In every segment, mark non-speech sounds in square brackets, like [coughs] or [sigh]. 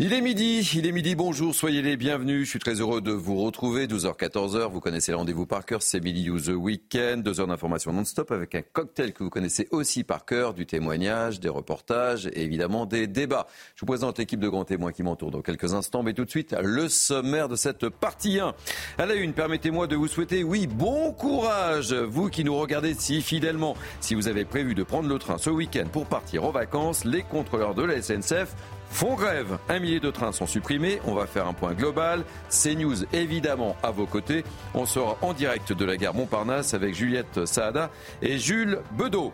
Il est midi, il est midi, bonjour, soyez les bienvenus. Je suis très heureux de vous retrouver. 12h, 14h, vous connaissez le rendez-vous par cœur, c'est Midi You The Weekend. Deux heures d'information non-stop avec un cocktail que vous connaissez aussi par cœur, du témoignage, des reportages et évidemment des débats. Je vous présente l'équipe de grands témoins qui m'entoure dans quelques instants, mais tout de suite, le sommaire de cette partie 1. À la une, permettez-moi de vous souhaiter, oui, bon courage, vous qui nous regardez si fidèlement. Si vous avez prévu de prendre le train ce week-end pour partir en vacances, les contrôleurs de la SNCF font grève. Un millier de trains sont supprimés. On va faire un point global. CNews, évidemment, à vos côtés. On sera en direct de la gare Montparnasse avec Juliette Saada et Jules Bedeau.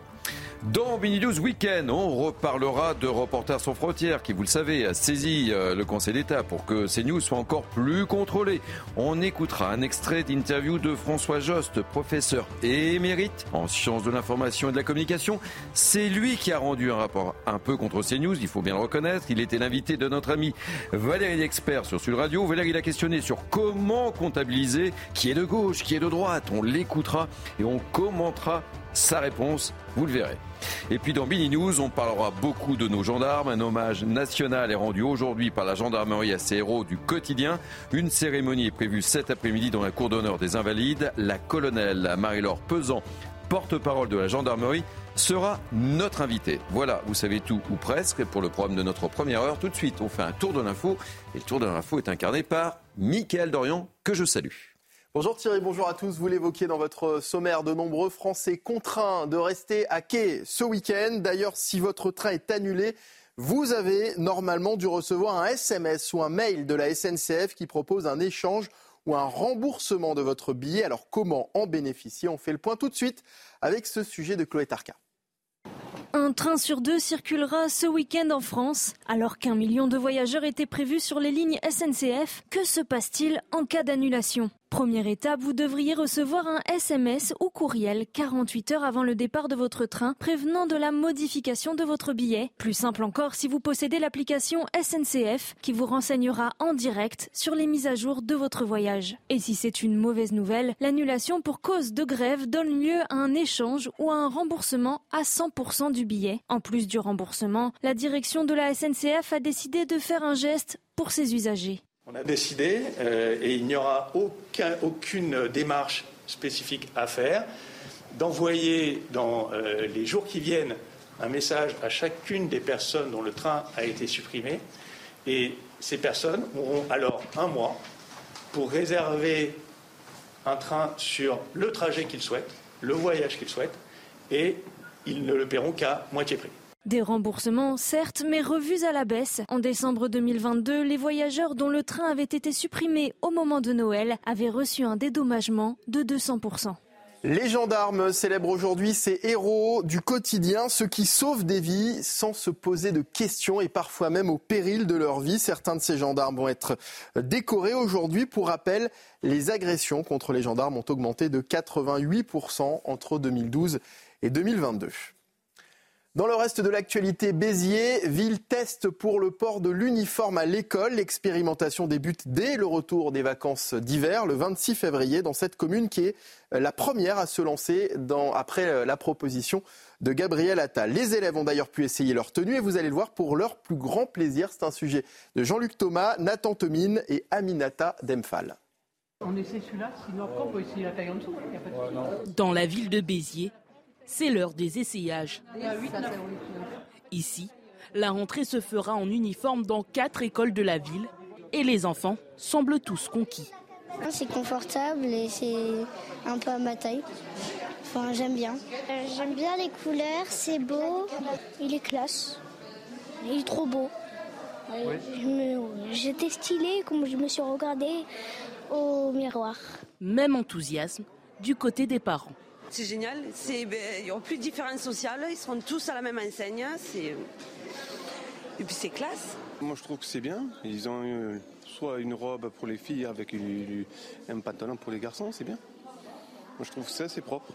Dans Mini News Weekend, on reparlera de Reporters sans frontières qui, vous le savez, a saisi euh, le Conseil d'État pour que ces news soient encore plus contrôlées. On écoutera un extrait d'interview de François Jost, professeur émérite en sciences de l'information et de la communication. C'est lui qui a rendu un rapport un peu contre ces news, il faut bien le reconnaître. Il était l'invité de notre ami Valérie Expert sur Sud Radio. Valérie l'a questionné sur comment comptabiliser qui est de gauche, qui est de droite. On l'écoutera et on commentera sa réponse, vous le verrez. Et puis dans Mini News, on parlera beaucoup de nos gendarmes. Un hommage national est rendu aujourd'hui par la gendarmerie à ces héros du quotidien. Une cérémonie est prévue cet après-midi dans la cour d'honneur des Invalides. La colonelle Marie-Laure Pesant, porte-parole de la gendarmerie, sera notre invitée. Voilà, vous savez tout ou presque pour le programme de notre première heure. Tout de suite, on fait un tour de l'info. Et le tour de l'info est incarné par Mickaël Dorian, que je salue. Bonjour Thierry, bonjour à tous. Vous l'évoquiez dans votre sommaire, de nombreux Français contraints de rester à quai ce week-end. D'ailleurs, si votre train est annulé, vous avez normalement dû recevoir un SMS ou un mail de la SNCF qui propose un échange ou un remboursement de votre billet. Alors comment en bénéficier? On fait le point tout de suite avec ce sujet de Chloé Tarka. Un train sur deux circulera ce week-end en France. Alors qu'un million de voyageurs étaient prévus sur les lignes SNCF, que se passe-t-il en cas d'annulation? Première étape, vous devriez recevoir un SMS ou courriel 48 heures avant le départ de votre train prévenant de la modification de votre billet. Plus simple encore si vous possédez l'application SNCF qui vous renseignera en direct sur les mises à jour de votre voyage. Et si c'est une mauvaise nouvelle, l'annulation pour cause de grève donne lieu à un échange ou à un remboursement à 100% du billet. En plus du remboursement, la direction de la SNCF a décidé de faire un geste pour ses usagers. On a décidé, euh, et il n'y aura aucune démarche spécifique à faire, d'envoyer dans euh, les jours qui viennent un message à chacune des personnes dont le train a été supprimé. Et ces personnes auront alors un mois pour réserver un train sur le trajet qu'ils souhaitent, le voyage qu'ils souhaitent, et ils ne le paieront qu'à moitié prix. Des remboursements, certes, mais revus à la baisse. En décembre 2022, les voyageurs dont le train avait été supprimé au moment de Noël avaient reçu un dédommagement de 200%. Les gendarmes célèbrent aujourd'hui ces héros du quotidien, ceux qui sauvent des vies sans se poser de questions et parfois même au péril de leur vie. Certains de ces gendarmes vont être décorés aujourd'hui. Pour rappel, les agressions contre les gendarmes ont augmenté de 88% entre 2012 et 2022. Dans le reste de l'actualité, Béziers, ville test pour le port de l'uniforme à l'école. L'expérimentation débute dès le retour des vacances d'hiver, le 26 février, dans cette commune qui est la première à se lancer après la proposition de Gabriel Attal. Les élèves ont d'ailleurs pu essayer leur tenue et vous allez le voir pour leur plus grand plaisir. C'est un sujet de Jean-Luc Thomas, Nathan Tomine et Aminata Demphal. On essaie celui-là, sinon après on peut essayer la taille en dessous. Dans la ville de Béziers, c'est l'heure des essayages. Ici, la rentrée se fera en uniforme dans quatre écoles de la ville et les enfants semblent tous conquis. C'est confortable et c'est un peu à ma taille. Enfin, j'aime bien. Euh, j'aime bien les couleurs, c'est beau. Il est classe. Il est trop beau. J'étais stylée comme je me suis regardée au miroir. Même enthousiasme du côté des parents. C'est génial. C'est, ben, il n'y a plus de différence sociale. Ils seront tous à la même enseigne. C'est... Et puis c'est classe. Moi je trouve que c'est bien. Ils ont eu soit une robe pour les filles avec un pantalon pour les garçons, c'est bien. Moi je trouve que ça c'est propre.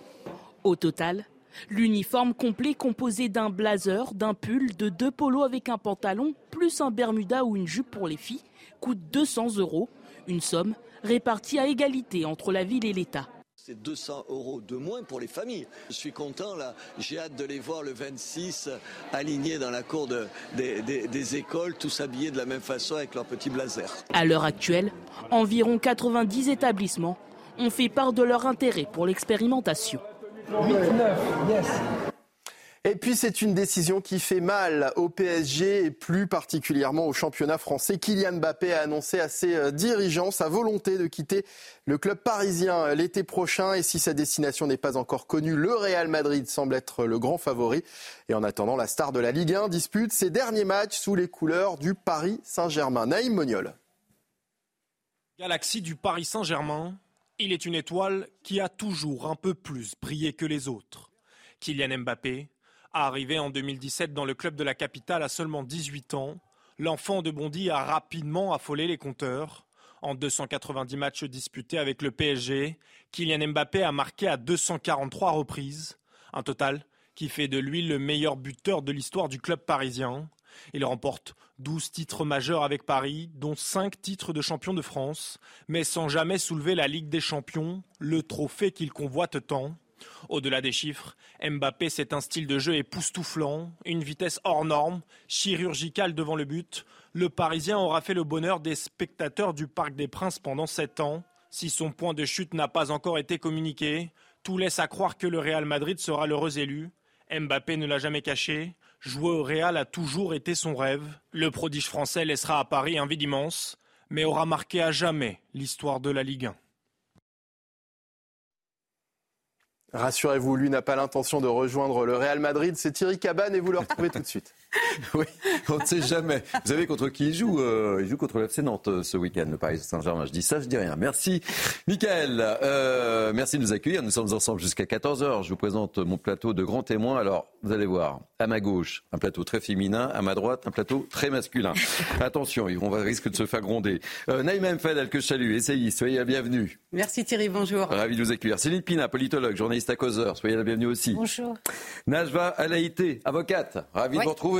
Au total, l'uniforme complet composé d'un blazer, d'un pull, de deux polos avec un pantalon, plus un bermuda ou une jupe pour les filles, coûte 200 euros. Une somme répartie à égalité entre la ville et l'État. C'est 200 euros de moins pour les familles. Je suis content là. J'ai hâte de les voir le 26 alignés dans la cour des, des, écoles, tous habillés de la même façon avec leur petit blazer. À l'heure actuelle, environ 90 établissements ont fait part de leur intérêt pour l'expérimentation. 8, 9, yes. Et puis c'est une décision qui fait mal au PSG et plus particulièrement au championnat français. Kylian Mbappé a annoncé à ses euh, dirigeants sa volonté de quitter le club parisien l'été prochain. Et si sa destination n'est pas encore connue, le Real Madrid semble être le grand favori. Et en attendant, la star de la Ligue 1 dispute ses derniers matchs sous les couleurs du Paris Saint-Germain. Naïm Moniol. Galaxie du Paris Saint-Germain, il est une étoile qui a toujours un peu plus brillé que les autres. Kylian Mbappé Arrivé en 2017 dans le club de la capitale à seulement 18 ans, l'enfant de Bondy a rapidement affolé les compteurs. En 290 matchs disputés avec le PSG, Kylian Mbappé a marqué à 243 reprises, un total qui fait de lui le meilleur buteur de l'histoire du club parisien. Il remporte 12 titres majeurs avec Paris, dont 5 titres de champion de France, mais sans jamais soulever la Ligue des champions, le trophée qu'il convoite tant. Au-delà des chiffres, Mbappé, c'est un style de jeu époustouflant, une vitesse hors norme, chirurgicale devant le but. Le Parisien aura fait le bonheur des spectateurs du Parc des Princes pendant sept ans. Si son point de chute n'a pas encore été communiqué, tout laisse à croire que le Real Madrid sera l'heureux élu. Mbappé ne l'a jamais caché. Jouer au Real a toujours été son rêve. Le prodige français laissera à Paris un vide immense, mais aura marqué à jamais l'histoire de la Ligue 1. Rassurez-vous, lui n'a pas l'intention de rejoindre le Real Madrid. C'est Thierry Cabane et vous le retrouvez tout de suite. [laughs] oui, on ne sait jamais. Vous savez contre qui il joue euh, Il joue contre le FC Nantes euh, ce week-end, le Paris Saint-Germain. Je dis ça, je dis rien. Merci, Michael. Euh, merci de nous accueillir. Nous sommes ensemble jusqu'à 14h. Je vous présente mon plateau de grands témoins. Alors, vous allez voir, à ma gauche, un plateau très féminin. À ma droite, un plateau très masculin. Attention, on va risque de se faire gronder. Euh, Naïma Mfed, que je essayez, soyez la bienvenue. Merci Thierry, bonjour. Ravi de vous accueillir. Céline Pina, politologue, journaliste à causeur. Soyez la bienvenue aussi. Bonjour. Najva Alaïté, avocate. Ravi de vous retrouver.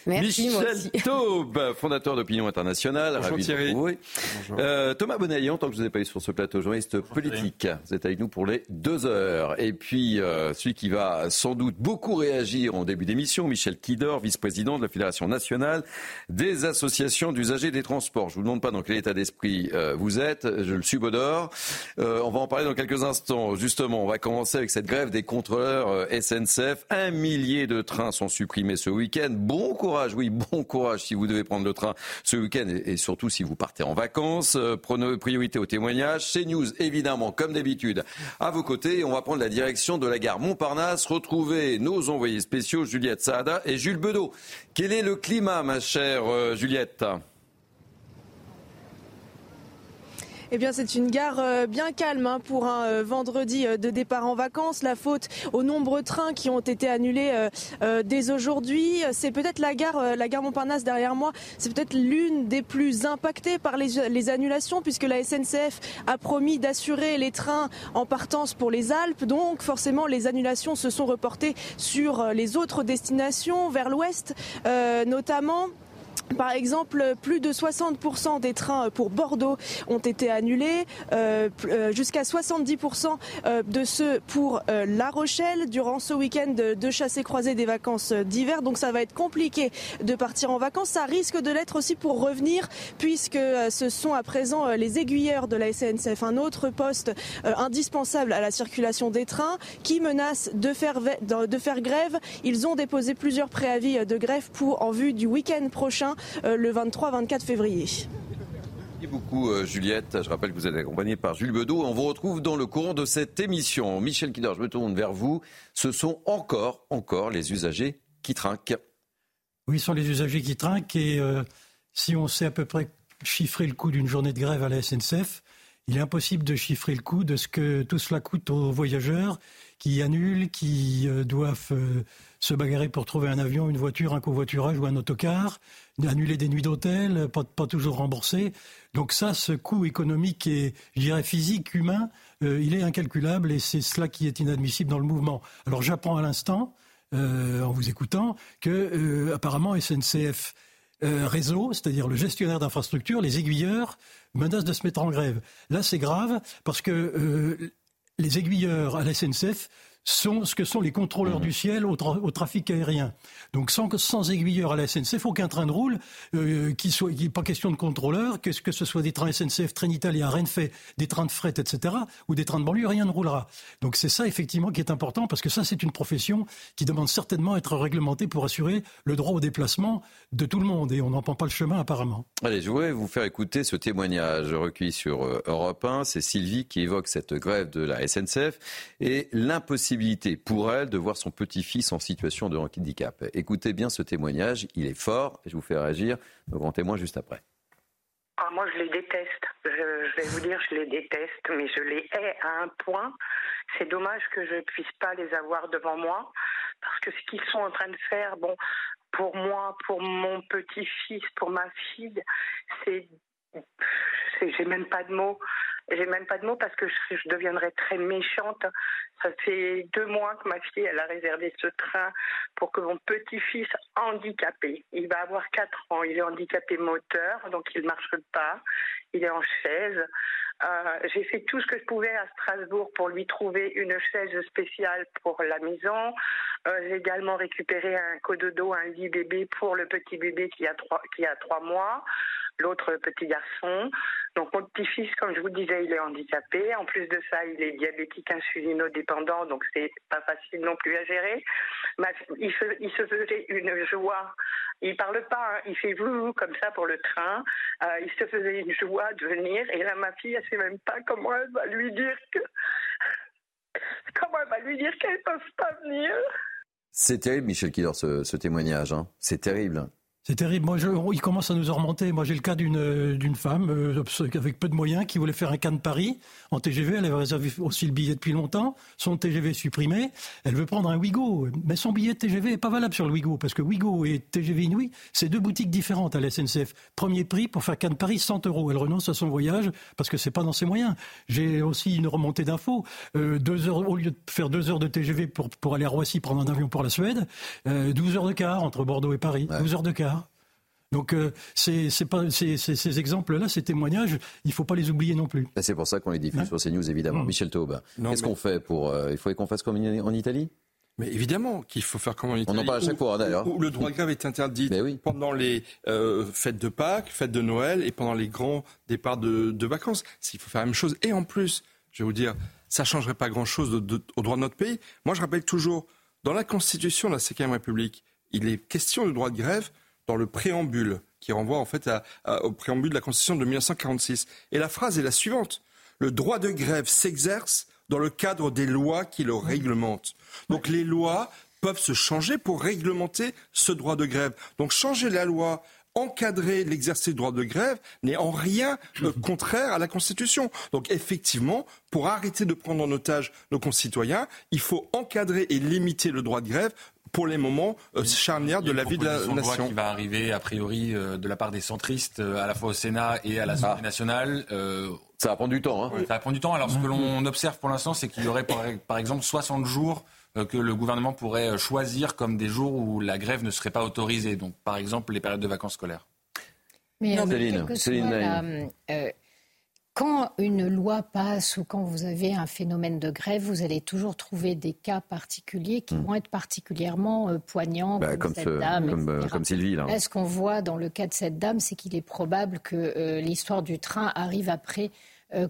Merci, Michel [laughs] Taube, fondateur d'Opinion Internationale. Bonjour Thierry. Euh, Thomas Bonaillon, tant que je ne vous ai pas eu sur ce plateau, journaliste politique. Vous êtes avec nous pour les deux heures. Et puis, euh, celui qui va sans doute beaucoup réagir en début d'émission, Michel Kidor, vice-président de la Fédération nationale des associations d'usagers des transports. Je ne vous demande pas dans quel état d'esprit euh, vous êtes, je le subodore. on va en parler dans quelques instants. Justement, on va commencer avec cette grève des contrôleurs SNCF. Un millier de trains sont supprimés ce week-end. Bon courage, oui, bon courage si vous devez prendre le train ce week-end et, surtout si vous partez en vacances. Euh, prenez priorité au témoignage. C'est News, évidemment, comme d'habitude, à vos côtés. On va prendre la direction de la gare Montparnasse, retrouver nos envoyés spéciaux, Juliette Saada et Jules Bedeau. Quel est le climat, ma chère euh, Juliette? Eh bien, c'est une gare euh, bien calme hein, pour un euh, vendredi euh, de départ en vacances. La faute aux nombreux trains qui ont été annulés dès aujourd'hui. C'est peut-être la gare, la gare Montparnasse derrière moi. C'est peut-être l'une des plus impactées par les, les, annulations puisque la SNCF a promis d'assurer les trains en partance pour les Alpes. Donc, forcément, les annulations se sont reportées sur les autres destinations vers l'ouest, notamment. Par exemple, plus de 60% des trains pour Bordeaux ont été annulés, euh, euh, jusqu'à 70% euh, de ceux pour La Rochelle durant ce week-end de chassé croisé des vacances d'hiver. Donc ça va être compliqué de partir en vacances. Ça risque de l'être aussi pour revenir, puisque ce sont à présent les aiguilleurs de la SNCF, un autre poste indispensable à la circulation des trains, qui menace de faire, de faire grève. Ils ont déposé plusieurs préavis de grève pour en vue du week-end prochain. Euh, le 23-24 février. Merci beaucoup euh, Juliette. Je rappelle que vous êtes accompagnée par Jules Bedeau. On vous retrouve dans le courant de cette émission. Michel Kidor, je me tourne vers vous. Ce sont encore, encore les usagers qui trinquent. Oui, ce sont les usagers qui trinquent et euh, si on sait à peu près chiffrer le coût d'une journée de grève à la SNCF, il est impossible de chiffrer le coût de ce que tout cela coûte aux voyageurs qui annulent, qui euh, doivent euh, se bagarrer pour trouver un avion, une voiture, un covoiturage ou un autocar, annuler des nuits d'hôtel, pas, toujours remboursés. Donc ça, ce coût économique et, je dirais, physique, humain, euh, il est incalculable et c'est cela qui est inadmissible dans le mouvement. Alors j'apprends à l'instant, en vous écoutant, que apparemment SNCF réseau, c'est-à-dire le gestionnaire d'infrastructure, les aiguilleurs, menacent de se mettre en grève. Là, c'est grave parce que les aiguilleurs à la SNCF sont ce que sont les contrôleurs mmh. du ciel au, trafic aérien. Donc sans, sans aiguilleurs à la SNCF, aucun train de roule, euh, qui soit, qui, pas question de contrôleur, que, que ce soit des trains SNCF, Trenitalia, Renfe, des trains de fret, etc., ou des trains de banlieue, rien ne roulera. Donc c'est ça effectivement qui est important, parce que ça c'est une profession qui demande certainement à être réglementée pour assurer le droit au déplacement de tout le monde, et on n'en prend pas le chemin apparemment. Allez, je voudrais vous faire écouter ce témoignage recueilli sur euh, Europe 1. C'est Sylvie qui évoque cette grève de la SNCF et l'impossibilité pour elle de voir son petit-fils en situation de handicap. Écoutez bien ce témoignage, il est fort je vous fais réagir, nos grands témoins juste après. Ah, moi, je les déteste. Je, vais vous dire, je les déteste, mais je les hais à un point. C'est dommage que je ne puisse pas les avoir devant moi, parce que ce qu'ils sont en train de faire, bon, pour moi, pour mon petit-fils, pour ma fille, c'est, j'ai même pas de mots. J'ai même pas de mots parce que je, deviendrais très méchante. Ça fait deux mois que ma fille, a réservé ce train pour que mon petit-fils handicapé, il va avoir quatre ans, il est handicapé moteur, donc il ne marche pas, il est en chaise. Euh, j'ai fait tout ce que je pouvais à Strasbourg pour lui trouver une chaise spéciale pour la maison. Euh, j'ai également récupéré un cododo, un lit bébé pour le petit bébé qui a trois, qui a trois mois l'autre petit garçon. Donc mon petit-fils, comme je vous disais, il est handicapé. En plus de ça, il est diabétique insulinodépendant, donc c'est pas facile non plus à gérer. Il, se, faisait une joie. Il parle pas, hein. il fait vous comme ça pour le train. Euh, il se faisait une joie de venir. Et là, ma fille, elle sait même pas comment elle va lui dire que [laughs] comment elle va lui dire qu'elle ne peuvent pas venir. C'est terrible, Michel Killer, ce, ce témoignage. Hein. C'est terrible. C'est terrible. Moi, je, il commence à nous en remonter. Moi, j'ai le cas d'une euh, d'une femme euh, avec peu de moyens qui voulait faire un de Paris en TGV. Elle avait réservé aussi le billet depuis longtemps. Son TGV supprimé. Elle veut prendre un Wigo, mais son billet de TGV est pas valable sur le Wigo parce que Wigo et TGV Inouï, c'est deux boutiques différentes à la SNCF. Premier prix pour faire de Paris 100 euros. Elle renonce à son voyage parce que c'est pas dans ses moyens. J'ai aussi une remontée d'infos. Euh, deux heures au lieu de faire deux heures de TGV pour pour aller à Roissy prendre un avion pour la Suède, euh, 12 heures de quart entre Bordeaux et Paris. 12 heures de quart. Donc euh, c'est, pas, ces exemples-là, ces témoignages, il ne faut pas les oublier non plus. C'est pour ça qu'on les diffuse sur CNews, évidemment. Michel Taube, qu'est-ce qu'on fait pour... Euh, il faudrait qu'on fasse comme en Italie? Mais évidemment qu'il faut faire comme en Italie. On en parle à chaque fois, d'ailleurs. Où, le droit de grève est interdit pendant les euh, fêtes de Pâques, fêtes de Noël et pendant les grands départs de, vacances. S'il faut faire la même chose. Et en plus, je vais vous dire, ça ne changerait pas grand-chose au droit de notre pays. Moi, je rappelle toujours, dans la Constitution de la Ve République, il est question du droit de grève dans le préambule, qui renvoie en fait au préambule de la Constitution de 1946. Et la phrase est la suivante. Le droit de grève s'exerce dans le cadre des lois qui le réglementent. Donc les lois peuvent se changer pour réglementer ce droit de grève. Donc changer la loi encadrer l'exercice du droit de grève n'est en rien euh, [laughs] contraire à la Constitution. Donc effectivement, pour arrêter de prendre en otage nos concitoyens, il faut encadrer et limiter le droit de grève pour les moments euh, charnières de la vie de la nation. qui va arriver a priori euh, de la part des centristes à la fois au Sénat et à l'Assemblée ah. nationale. ça va prendre du temps. Hein. Ça va prendre du temps. Alors ce que l'on observe pour l'instant, c'est qu'il y aurait par, exemple 60 jours que le gouvernement pourrait choisir comme des jours où la grève ne serait pas autorisée. Donc par exemple les périodes de vacances scolaires. Mais Céline, quand une loi passe ou quand vous avez un phénomène de grève, vous allez toujours trouver des cas particuliers qui hmm. vont être particulièrement euh, poignants, bah, comme, cette dame. Comme, euh, Sylvie. Là. ce qu'on voit dans le cas de cette dame, c'est qu'il est probable que euh, l'histoire du train arrive après.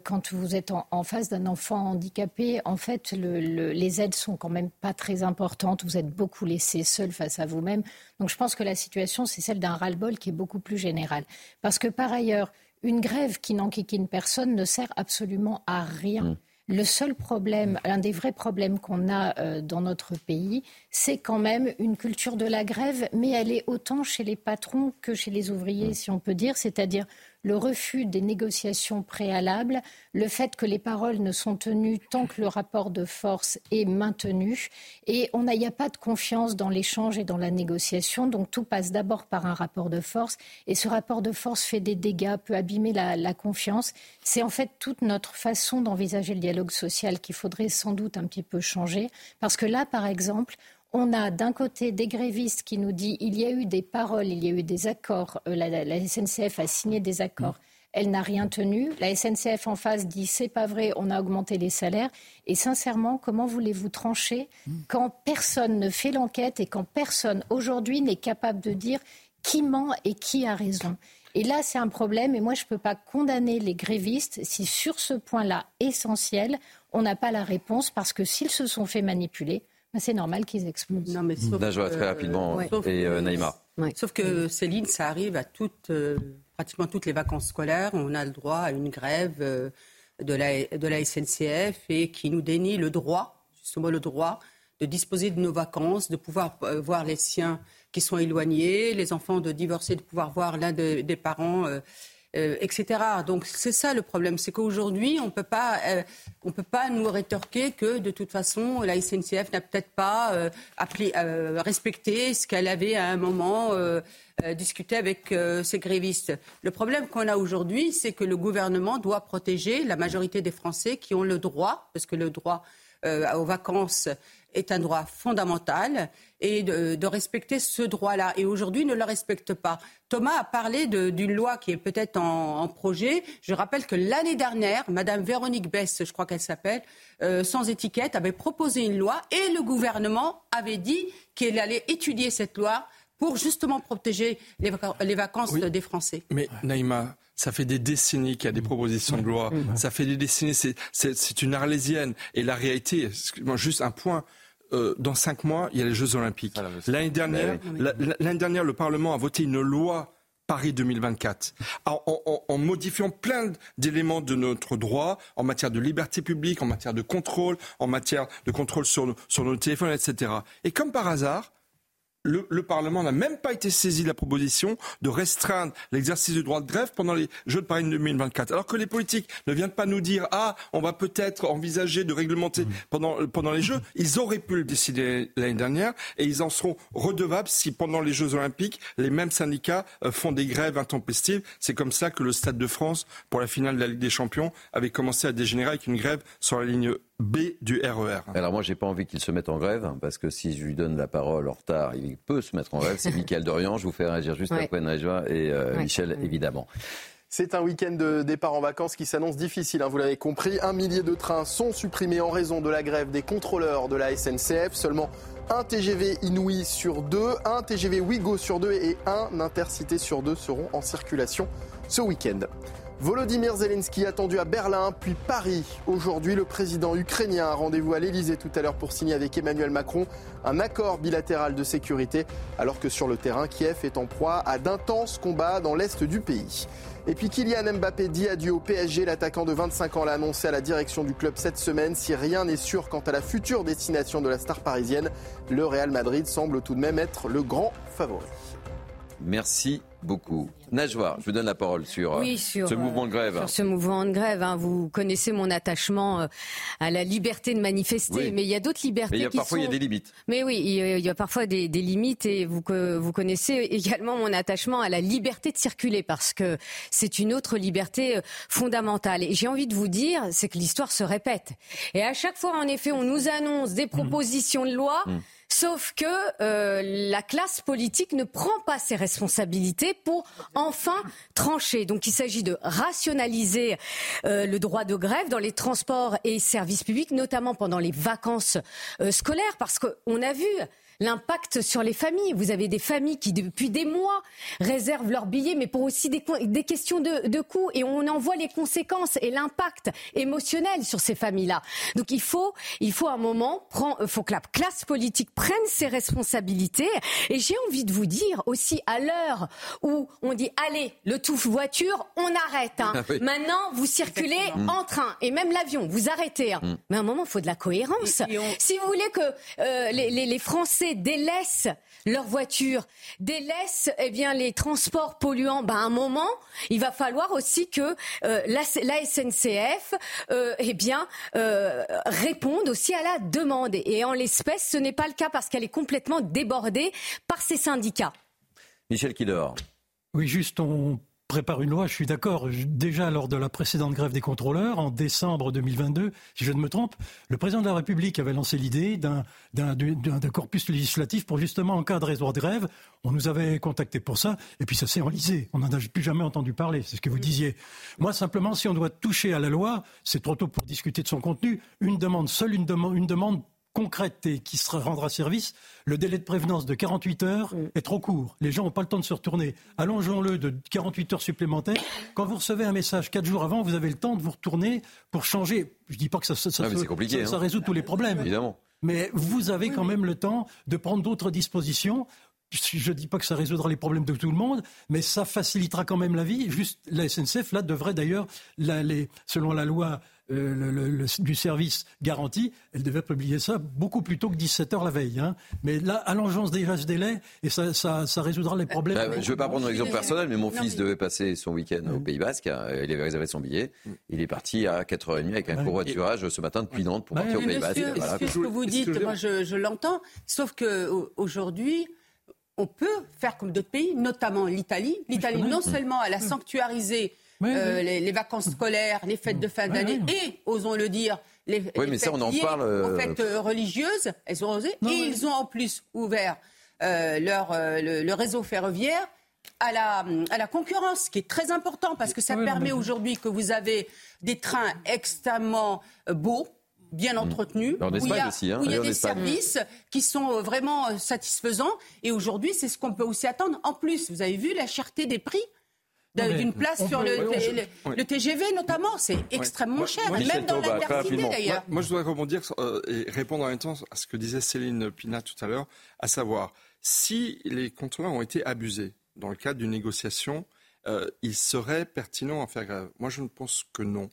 Quand vous êtes en, face d'un enfant handicapé, en fait, les aides sont quand même pas très importantes. Vous êtes beaucoup laissé seul face à vous-même. Donc, je pense que la situation, c'est celle d'un ras-le-bol qui est beaucoup plus général. Parce que par ailleurs, une grève qui n'enquiquine personne ne sert absolument à rien. Mm. Le seul problème, l'un des vrais problèmes qu'on a euh, dans notre pays, c'est quand même une culture de la grève, mais elle est autant chez les patrons que chez les ouvriers, mm. si on peut dire, c'est-à-dire le refus des négociations préalables, le fait que les paroles ne sont tenues tant que le rapport de force est maintenu. Et on n'y a pas de confiance dans l'échange et dans la négociation. Donc tout passe d'abord par un rapport de force. Et ce rapport de force fait des dégâts, peut abîmer la, la confiance. C'est en fait toute notre façon d'envisager le dialogue social qu'il faudrait sans doute un petit peu changer. Parce que là, par exemple, on a d'un côté des grévistes qui nous disent il y a eu des paroles, il y a eu des accords, euh, la, SNCF a signé des accords. Elle n'a rien tenu. La SNCF en face dit c'est pas vrai, on a augmenté les salaires. Et sincèrement, comment voulez-vous trancher quand personne ne fait l'enquête et quand personne aujourd'hui n'est capable de dire qui ment et qui a raison? Et là, c'est un problème. Et moi, je ne peux pas condamner les grévistes si sur ce point-là essentiel, on n'a pas la réponse parce que s'ils se sont fait manipuler, c'est normal qu'ils explosent. Non, mais sauf très rapidement. Et euh, Naïma. Sauf que Céline, ça arrive à toutes, euh, pratiquement toutes les vacances scolaires. On a le droit à une grève euh, de, la, de la SNCF et qui nous dénie le droit, justement le droit, de disposer de nos vacances, de pouvoir voir les siens qui sont éloignés, les enfants de divorcer, de pouvoir voir l'un des parents euh, etc. Donc c'est ça le problème, c'est qu'aujourd'hui on peut pas, euh, on peut pas nous rétorquer que de toute façon la SNCF n'a peut-être pas euh, respecté ce qu'elle avait à un moment discuté avec ses grévistes. Le problème qu'on a aujourd'hui, c'est que le gouvernement doit protéger la majorité des Français qui ont le droit, parce que le droit aux vacances est un droit fondamental et de, respecter ce droit-là. Et aujourd'hui, ne le respecte pas. Thomas a parlé d'une loi qui est peut-être en, projet. Je rappelle que l'année dernière, Madame Véronique Bess, je crois qu'elle s'appelle, euh, sans étiquette, avait proposé une loi et le gouvernement avait dit qu'il allait étudier cette loi pour justement protéger les, vacances des Français. Mais Naïma, ça fait des décennies qu'il y a des propositions de loi. Ça fait des décennies, c'est une arlésienne. Et la réalité, juste un point, euh, dans cinq mois, il y a les Jeux Olympiques. L'année dernière, l'année dernière, le Parlement a voté une loi Paris 2024, en, modifiant plein d'éléments de notre droit en matière de liberté publique, en matière de contrôle, en matière de contrôle sur, sur nos téléphones, etc. Et comme par hasard, le, Parlement n'a même pas été saisi de la proposition de restreindre l'exercice du droit de grève pendant les Jeux de Paris 2024. Alors que les politiques ne viennent pas nous dire ah on va peut-être envisager de réglementer mmh. pendant pendant les Jeux, ils auraient pu le décider l'année dernière et ils en seront redevables si pendant les Jeux Olympiques les mêmes syndicats euh, font des grèves intempestives. C'est comme ça que le Stade de France pour la finale de la Ligue des Champions avait commencé à dégénérer avec une grève sur la ligne B du RER. E Alors moi, j'ai pas envie qu'il se mette en grève, hein, parce que si je lui donne la parole en retard, il peut se mettre en grève. C'est [laughs] Michael Dorian. Je vous fais réagir juste après Najwa et euh, Michel, évidemment. C'est un week-end de départ en vacances qui s'annonce difficile, hein, vous l'avez compris. Un millier de trains sont supprimés en raison de la grève des contrôleurs de la SNCF. Seulement un TGV Inouï sur deux, un TGV Ouigo sur deux et un Intercité sur deux seront en circulation ce week-end. Volodymyr Zelensky attendu à Berlin puis Paris. Aujourd'hui, le président ukrainien a rendez-vous à l'Elysée tout à l'heure pour signer avec Emmanuel Macron un accord bilatéral de sécurité, alors que sur le terrain, Kiev est en proie à d'intenses combats dans l'est du pays. Et puis Kylian Mbappé dit adieu au PSG. L'attaquant de 25 ans l'a annoncé à la direction du club cette semaine. Si rien n'est sûr quant à la future destination de la star parisienne, le Real Madrid semble tout de même être le grand favori. Merci beaucoup. Najwa, je vous donne la parole sur, euh, ce mouvement de grève. Sur ce mouvement de grève, hein. vous connaissez mon attachement euh, à la liberté de manifester, mais il y a d'autres libertés. Mais il y a parfois il y a des limites. Mais oui, il y a parfois des, des limites et vous, vous connaissez également mon attachement à la liberté de circuler parce que c'est une autre liberté euh, fondamentale. Et j'ai envie de vous dire, c'est que l'histoire se répète. Et à chaque fois, en effet, on nous annonce des mmh. propositions de loi. Mmh. Sauf que euh, la classe politique ne prend pas ses responsabilités pour enfin trancher. Donc il s'agit de rationaliser euh, le droit de grève dans les transports et services publics, notamment pendant les vacances euh, scolaires, parce qu'on a vu l'impact sur les familles. Vous avez des familles qui, depuis des mois, réservent leurs billets, mais pour aussi des, des questions de, de coûts. Et on en voit les conséquences et l'impact émotionnel sur ces familles-là. Donc il faut, il faut un moment, il faut que la classe politique prenne ses responsabilités. Et j'ai envie de vous dire aussi, à l'heure où on dit, allez, le tout voiture, on arrête. Hein. [laughs] Ah Maintenant, vous circulez en train. Et même l'avion, vous arrêtez. Hein. Mm. Mais à un moment, il faut de la cohérence. Si vous voulez que euh, les, les, les Français délaissent leur voiture, délaissent eh bien les transports polluants, ben à un moment, il va falloir aussi que euh, la, la, SNCF euh, eh bien euh, réponde aussi à la demande. Et en l'espèce, ce n'est pas le cas parce qu'elle est complètement débordée par ses syndicats. Michel Kidor. Oui, juste on prépare une loi, je suis d'accord. Déjà lors de la précédente grève des contrôleurs, en décembre 2022, si je ne me trompe, le président de la République avait lancé l'idée d'un corpus législatif pour justement encadrer ce droit de grève. On nous avait contacté pour ça, et puis ça s'est enlisé. On n'en a plus jamais entendu parler, c'est ce que vous disiez. Moi, simplement, si on doit toucher à la loi, c'est trop tôt pour discuter de son contenu. Une demande, seule une, demande, une demande concrète et qui se rendra service, le délai de prévenance de 48 heures mm. est trop court. Les gens n'ont pas le temps de se retourner. Allongeons-le de 48 heures supplémentaires. Quand vous recevez un message 4 jours avant, vous avez le temps de vous retourner pour changer. Je ne dis pas que ça, ça, ça, ah, ça, résout tous les problèmes. Évidemment. Mais vous avez quand même le temps de prendre d'autres dispositions je ne dis pas que ça résoudra les problèmes de tout le monde, mais ça facilitera quand même la vie. Juste, la SNCF, là, devrait d'ailleurs, selon la loi euh, le, du service garanti, elle devait publier ça beaucoup plus tôt que 17 heures la veille. Hein. Mais là, allongeons déjà ce délai et ça, ça, résoudra les problèmes. Bah, je ne veux pas prendre un exemple personnel, mais mon fils devait passer son week-end au Pays Basque. Hein, il avait réservé son billet. Il est parti à 4h30 avec un covoiturage ce matin depuis Nantes pour partir au Pays Basque. Ce que vous dites, moi je, je l'entends, sauf qu'aujourd'hui, on peut faire comme d'autres pays, notamment l'Italie. L'Italie, non seulement elle a sanctuarisé euh, les, vacances scolaires, les fêtes de fin d'année et, osons le dire, les, oui, mais ça, on en parle, euh, fêtes euh, religieuses, elles ont osé. et ils ont en plus ouvert leur, le, réseau ferroviaire à la, à la concurrence, qui est très important parce que ça permet aujourd'hui que vous avez des trains extrêmement beaux, bien entretenus, où il y a, aussi, hein. des services qui sont vraiment satisfaisants. Et aujourd'hui, c'est ce qu'on peut aussi attendre. En plus, vous avez vu la cherté des prix d'une place sur le, TGV notamment. C'est extrêmement cher, même dans l'intercité d'ailleurs. Moi, je voudrais rebondir euh, et répondre en même temps à ce que disait Céline Pina tout à l'heure, à savoir, si les contrôleurs ont été abusés dans le cadre d'une négociation, euh, il serait pertinent à faire grève. Moi, je ne pense que non.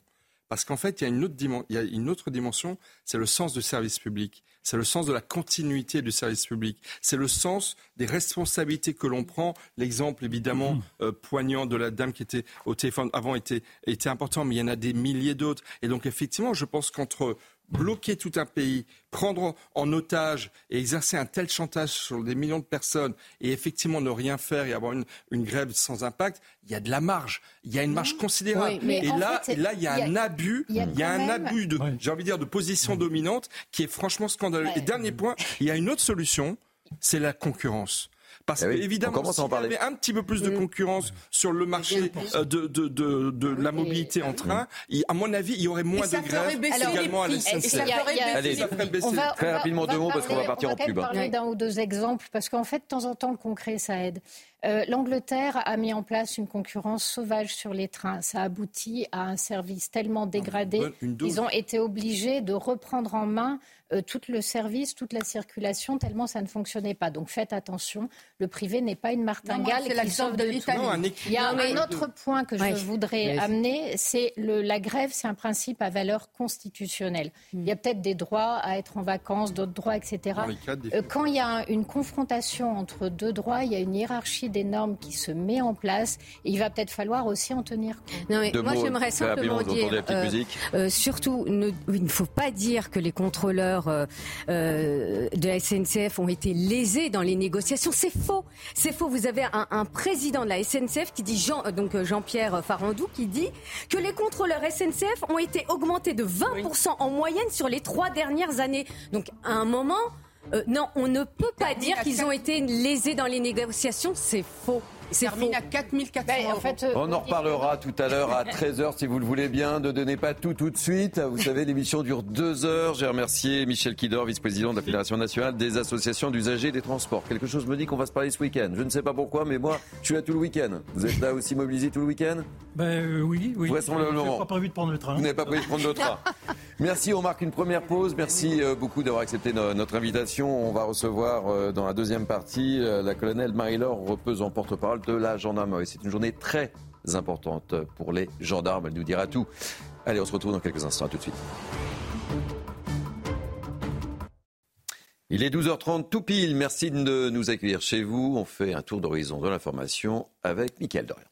Parce qu'en fait, il y, a une autre il y a une autre dimension, c'est le sens du service public. C'est le sens de la continuité du service public. C'est le sens des responsabilités que l'on prend. L'exemple, évidemment, mmh. euh, poignant de la dame qui était au téléphone avant était, était important, mais il y en a des milliers d'autres. Et donc, effectivement, je pense qu'entre bloquer tout un pays, prendre en otage et exercer un tel chantage sur des millions de personnes et effectivement ne rien faire et avoir une, une grève sans impact, il y a de la marge. Il y a une marge considérable. et, là, là, il y a, un abus, il y a, un abus de, j'ai envie de dire, de position dominante qui est franchement scandaleux. Et dernier point, il y a une autre solution, c'est la concurrence. Parce eh qu'évidemment, s'il y avait un petit peu plus de concurrence sur le marché euh, de, de, de, de la mobilité en train, à mon avis, il y aurait moins de grèves également à la Allez, très rapidement deux mots parce qu'on va partir en pub. On va parler d'un ou deux exemples parce qu'en fait, de temps en temps, le concret, ça aide. Euh, L'Angleterre a mis en place une concurrence sauvage sur les trains. Ça aboutit à un service tellement dégradé. Ils ont été obligés de reprendre en main euh, tout le service, toute la circulation, tellement ça ne fonctionnait pas. Donc faites attention, le privé n'est pas une martingale qui sauve de l'Italie. Il y a un, autre point que je voudrais amener, c'est la grève, c'est un principe à valeur constitutionnelle. Hmm. Il y a peut-être des droits à être en vacances, d'autres droits, etc. Euh, quand il y a une confrontation entre deux droits, il y a une hiérarchie des normes qui se met en place et il va peut-être falloir aussi en tenir compte. Non, mais moi j'aimerais simplement dire, euh, surtout, il ne faut pas dire que les contrôleurs euh, euh, de la SNCF ont été lésés dans les négociations. C'est faux. C'est faux. Vous avez un, président de la SNCF qui dit Jean, euh, donc Jean-Pierre Farandou qui dit que les contrôleurs SNCF ont été augmentés de 20% en moyenne sur les trois dernières années. Donc à un moment, non, on ne peut pas dire qu'ils ont été lésés dans les négociations. C'est faux. C'est termine à 4400 ben, en fait, euh, On en reparlera tout à l'heure à 13h si vous le voulez bien. Ne donnez pas tout tout de suite. Vous savez, l'émission dure deux heures. J'ai remercié Michel Kidor, vice-président de la Fédération nationale des associations d'usagers des transports. Quelque chose me dit qu'on va se parler ce week-end. Je ne sais pas pourquoi, mais moi, je suis là tout le week-end. Vous êtes là aussi mobilisé tout le week-end? Ben euh, oui, oui. Vous pas prévu de prendre le train. Vous n'avez pas prévu de prendre le train. [laughs] Merci, on marque une première pause. Merci euh, beaucoup d'avoir accepté notre invitation. On va recevoir dans la deuxième partie la colonelle Marie-Laure en porte-parole de la gendarmerie. C'est une journée très importante pour les gendarmes. Elle nous dira tout. Allez, on se retrouve dans quelques instants. À tout de suite. Il est 12h30 tout pile. Merci de nous accueillir chez vous. On fait un tour d'horizon de l'information avec Mickaël Dorian.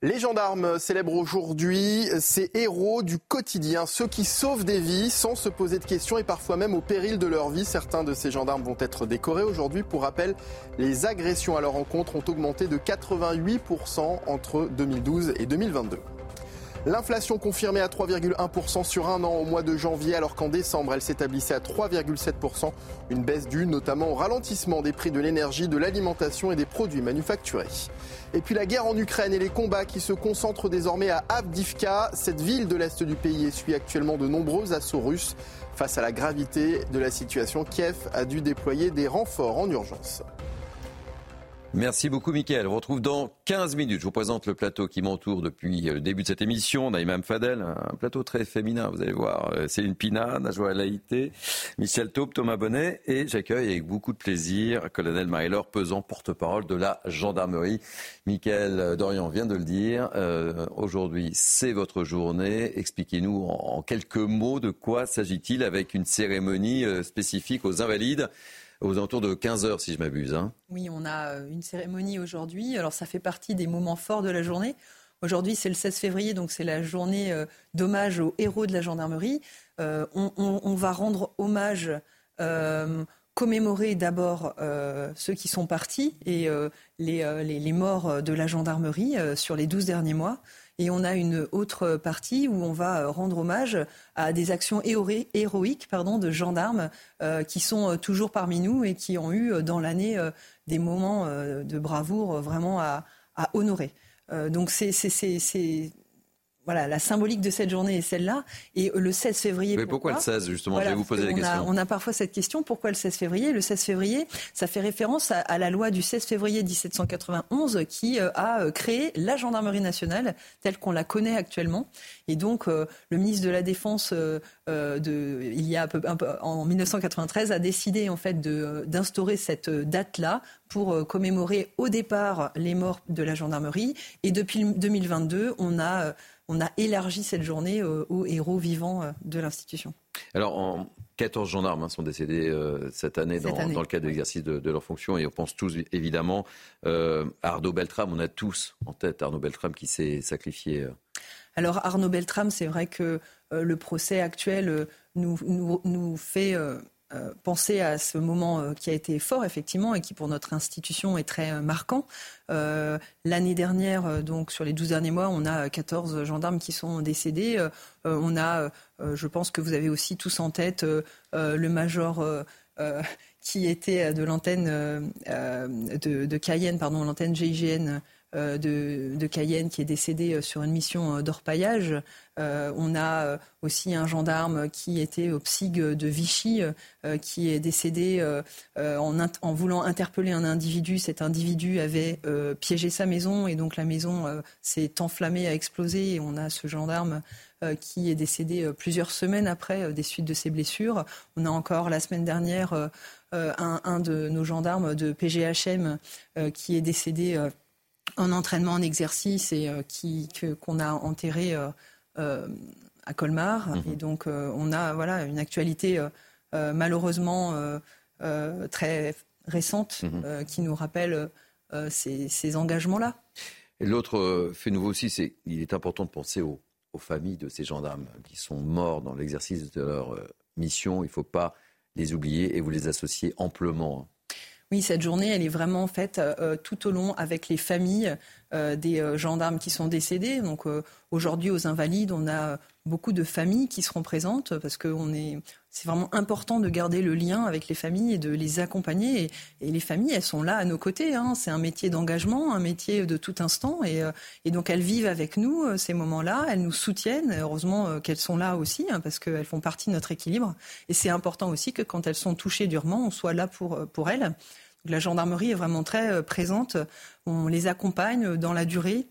Les gendarmes célèbrent aujourd'hui ces héros du quotidien, ceux qui sauvent des vies sans se poser de questions et parfois même au péril de leur vie. Certains de ces gendarmes vont être décorés aujourd'hui. Pour rappel, les agressions à leur encontre ont augmenté de 88% entre 2012 et 2022. L'inflation confirmée à 3,1% sur un an au mois de janvier, alors qu'en décembre, elle s'établissait à 3,7%. Une baisse due notamment au ralentissement des prix de l'énergie, de l'alimentation et des produits manufacturés. Et puis la guerre en Ukraine et les combats qui se concentrent désormais à Avdivka. Cette ville de l'est du pays essuie actuellement de nombreux assauts russes. Face à la gravité de la situation, Kiev a dû déployer des renforts en urgence. Merci beaucoup, Mickaël. On retrouve dans 15 minutes. Je vous présente le plateau qui m'entoure depuis le début de cette émission. Naïm Fadel, un plateau très féminin, vous allez voir. Euh, Céline Pina, Najwa Laïté, Michel Taupe, Thomas Bonnet. Et j'accueille avec beaucoup de plaisir colonel Marie-Laure Pesant, porte-parole de la gendarmerie. Mickaël Dorian vient de le dire. Euh, Aujourd'hui, c'est votre journée. Expliquez-nous en, en quelques mots de quoi s'agit-il avec une cérémonie euh, spécifique aux invalides aux alentours de 15 heures, si je m'abuse. Hein. Oui, on a euh, une cérémonie aujourd'hui. Alors, ça fait partie des moments forts de la journée. Aujourd'hui, c'est le 16 février, donc c'est la journée euh, d'hommage aux héros de la gendarmerie. Euh, on, va rendre hommage, commémorer d'abord ceux qui sont partis et les, les, les, morts de la gendarmerie sur les 12 derniers mois. Et on a une autre partie où on va rendre hommage à des actions héroïques pardon, de gendarmes euh, qui sont toujours parmi nous et qui ont eu dans l'année euh, des moments euh, de bravoure vraiment à, à honorer. donc c'est voilà, la symbolique de cette journée est celle-là. Et le 16 février. Mais pourquoi, pourquoi le 16, justement voilà, Je vais vous poser la question. A, on a parfois cette question pourquoi le 16 février? Le 16 février, ça fait référence à, à la loi du 16 février 1791 qui euh, a euh, créé la gendarmerie nationale telle qu'on la connaît actuellement. Et donc, euh, le ministre de la Défense, euh, de, il y a un peu, un peu, en 1993, a décidé en fait d'instaurer cette date-là pour commémorer au départ les morts de la gendarmerie. Et depuis 2022, on a on a élargi cette journée euh, aux héros vivants euh, de l'institution. Alors, en 14 gendarmes hein, sont décédés euh, cette, année, cette dans, année dans, le cadre de l'exercice de, de, leur fonction et on pense tous évidemment euh, à Arnaud Beltrame. On a tous en tête Arnaud Beltrame qui s'est sacrifié. Alors Arnaud Beltrame, c'est vrai que euh, le procès actuel nous, nous, nous fait euh, penser à ce moment euh, qui a été fort effectivement et qui pour notre institution est très euh, marquant. L'année dernière, donc sur les 12 derniers mois, on a 14 gendarmes qui sont décédés. on a, je pense que vous avez aussi tous en tête le major qui était de l'antenne de, de, Cayenne, pardon, l'antenne GIGN de, de, Cayenne qui est décédé euh, sur une mission euh, d'orpaillage. Euh, on a aussi un gendarme qui était au PSIG de Vichy, euh, qui est décédé en, en, voulant interpeller un individu. Cet individu avait piégé sa maison et donc la maison s'est enflammée, a explosé et on a ce gendarme qui est décédé plusieurs semaines après des suites de ses blessures. On a encore la semaine dernière un, un, de nos gendarmes de PGHM qui est décédé en entraînement, en exercice et euh, qui qu'on a enterré euh, euh, à Colmar. Mmh. Et donc on a voilà une actualité malheureusement très récente mmh. qui nous rappelle ces, ces engagements-là. L'autre fait nouveau aussi, c'est qu'il est important de penser aux, aux, familles de ces gendarmes qui sont morts dans l'exercice de leur mission. Il ne faut pas les oublier et vous les associer amplement. Oui, cette journée, elle est vraiment faite euh, tout au long avec les familles euh, des euh, gendarmes qui sont décédés. Donc euh, aujourd'hui, aux Invalides, on a beaucoup de familles qui seront présentes parce que est, c'est vraiment important de garder le lien avec les familles et de les accompagner. Et, et les familles, elles sont là à nos côtés. Hein. C'est un métier d'engagement, un métier de tout instant. Et, et donc elles vivent avec nous ces moments-là. Elles nous soutiennent. Heureusement qu'elles sont là aussi hein, parce qu'elles font partie de notre équilibre. Et c'est important aussi que quand elles sont touchées durement, on soit là pour, pour elles. La gendarmerie est vraiment très présente. On les accompagne dans la durée.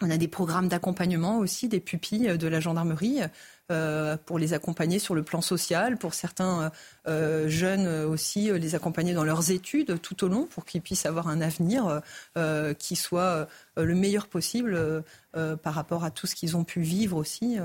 On a des programmes d'accompagnement aussi des pupilles de la gendarmerie euh, pour les accompagner sur le plan social, pour certains euh, jeunes aussi euh, les accompagner dans leurs études tout au long pour qu'ils puissent avoir un avenir euh, qui soit le meilleur possible par rapport à tout ce qu'ils ont pu vivre aussi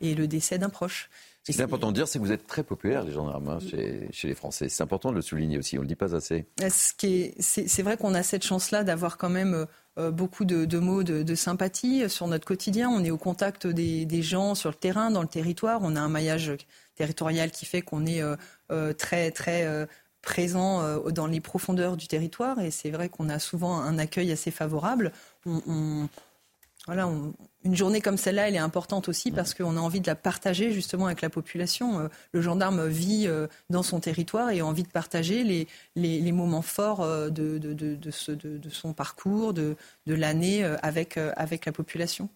et le décès d'un proche. Ce qui est important de dire, c'est que vous êtes très populaire, les gendarmes, hein, chez, les Français. C'est important de le souligner aussi, on ne le dit pas assez. C'est vrai qu'on a cette chance-là d'avoir quand même euh, beaucoup de, mots de, sympathie sur notre quotidien. On est au contact des, gens sur le terrain, dans le territoire. On a un maillage territorial qui fait qu'on est euh, euh, très, très présent dans les profondeurs du territoire. Et c'est vrai qu'on a souvent un accueil assez favorable. on, voilà, une journée comme celle-là, elle est importante aussi parce qu'on a envie de la partager justement avec la population. Euh, le gendarme vit euh, dans son territoire et a envie de partager les, les, moments forts euh, de, de, de, de, son parcours, de, l'année avec, avec la population.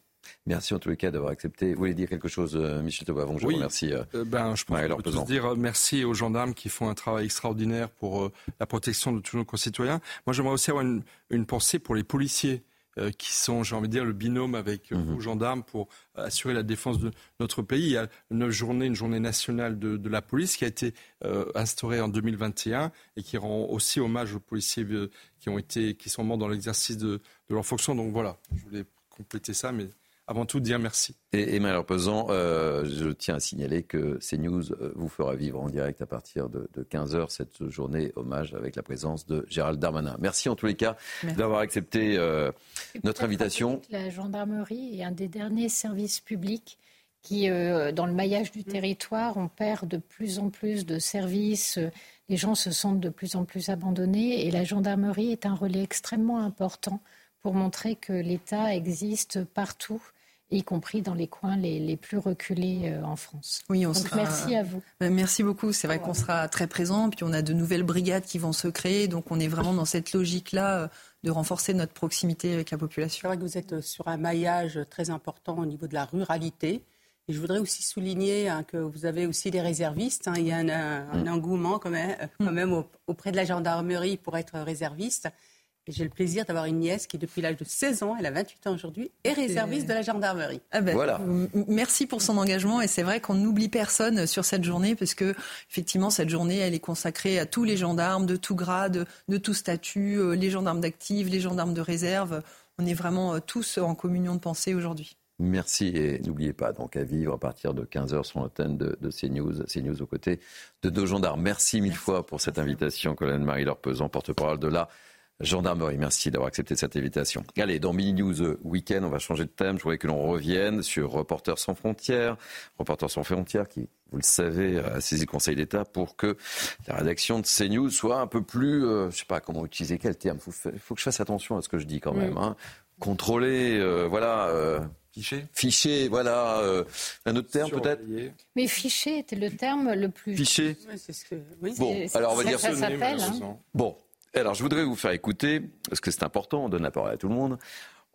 Merci en tous les cas d'avoir accepté. Vous voulez dire quelque chose, Michel avant je oui. remercie. ben, je pense dire merci aux gendarmes qui font un travail extraordinaire pour la protection de tous nos concitoyens. Moi, j'aimerais aussi avoir une, une pensée pour les policiers euh, qui sont, j'ai envie de dire, le binôme avec euh, mhm. gendarmes pour assurer la défense de notre pays. Il y a une journée, une journée nationale de, de la police qui a été euh, instaurée en 2021 et qui rend aussi hommage aux policiers qui ont été, qui sont morts dans l'exercice de, de leur fonction. Donc voilà, je voulais compléter ça, mais avant tout dire merci. Et, et malheureusement, euh, je tiens à signaler que CNews euh, vous fera vivre en direct à partir de, 15h cette journée hommage avec la présence de Gérald Darmanin. Merci en tous les cas d'avoir accepté euh, notre invitation. La gendarmerie est un des derniers services publics qui, dans le maillage du territoire, on perd de plus en plus de services. Les gens se sentent de plus en plus abandonnés et la gendarmerie est un relais extrêmement important pour montrer que l'État existe partout y compris dans les coins les, plus reculés euh, en France. Oui, on donc merci à vous. Euh, merci beaucoup. C'est vrai qu'on sera très présent. Puis on a de nouvelles brigades qui vont se créer. Donc on est vraiment dans cette logique-là euh, de renforcer notre proximité avec la population. C'est vrai que vous êtes sur un maillage très important au niveau de la ruralité. Et je voudrais aussi souligner hein, que vous avez aussi des réservistes. Hein. Il y a un, mm. engouement quand même, quand même auprès de la gendarmerie pour être réserviste. J'ai le plaisir d'avoir une nièce qui, depuis l'âge de 16 ans, elle a 28 ans aujourd'hui, est réserviste de la gendarmerie. Ah ben, voilà. Merci pour son engagement et c'est vrai qu'on n'oublie personne sur cette journée parce que effectivement cette journée elle est consacrée à tous les gendarmes de tout grade, de tout statut, euh, les gendarmes d'actifs, les gendarmes de réserve. On est vraiment euh, tous en communion de pensée aujourd'hui. Merci et n'oubliez pas donc à vivre à partir de 15h sur l'antenne de, de CNews, CNews aux côtés de deux gendarmes. Merci mille fois pour cette invitation, Colonne Marie-Laure Pesant, porte-parole de la Gendarmerie, merci d'avoir accepté cette invitation. Allez, dans Mini News Weekend, on va changer de thème. Je voudrais que l'on revienne sur Reporters sans frontières. Reporters sans frontières qui, vous le savez, a saisi le Conseil d'État pour que la rédaction de CNews soit un peu plus, euh, je sais pas comment utiliser quel terme? Il faut, que je fasse attention à ce que je dis quand même. Hein. Contrôler, euh, voilà. Euh, Fiché Fiché, voilà. un autre terme peut-être? Mais fiché était le terme le plus. Fiché Bon, alors on va dire ça. s'appelle. Hein. Bon, alors, je voudrais vous faire écouter, parce que c'est important, on donne la parole à tout le monde.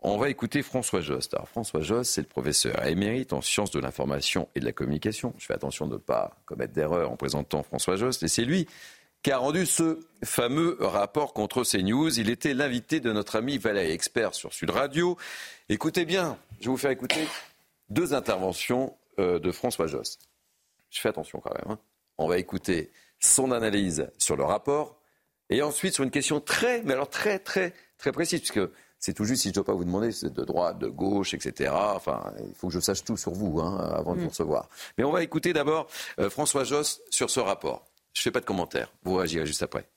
On va écouter François Jost. Alors, François Jost, c'est le professeur émérite en sciences de l'information et de la communication. Je fais attention de ne pas commettre d'erreur en présentant François Jost. Et c'est lui qui a rendu ce fameux rapport contre CNews. Il était l'invité de notre ami Valérie Expert sur Sud Radio. Écoutez bien, je vais vous faire écouter deux interventions euh, de François Jost. Je fais attention quand même. Hein. On va écouter son analyse sur le rapport et ensuite, sur une question très, mais alors très, très, très précise, puisque c'est tout juste si je ne dois pas vous demander, c'est de droite, de gauche, etc. Enfin, il faut que je sache tout sur vous hein, avant de mm. vous recevoir. Mais on va écouter d'abord euh, François Josse sur ce rapport. Je ne fais pas de commentaires. Vous réagirez juste après.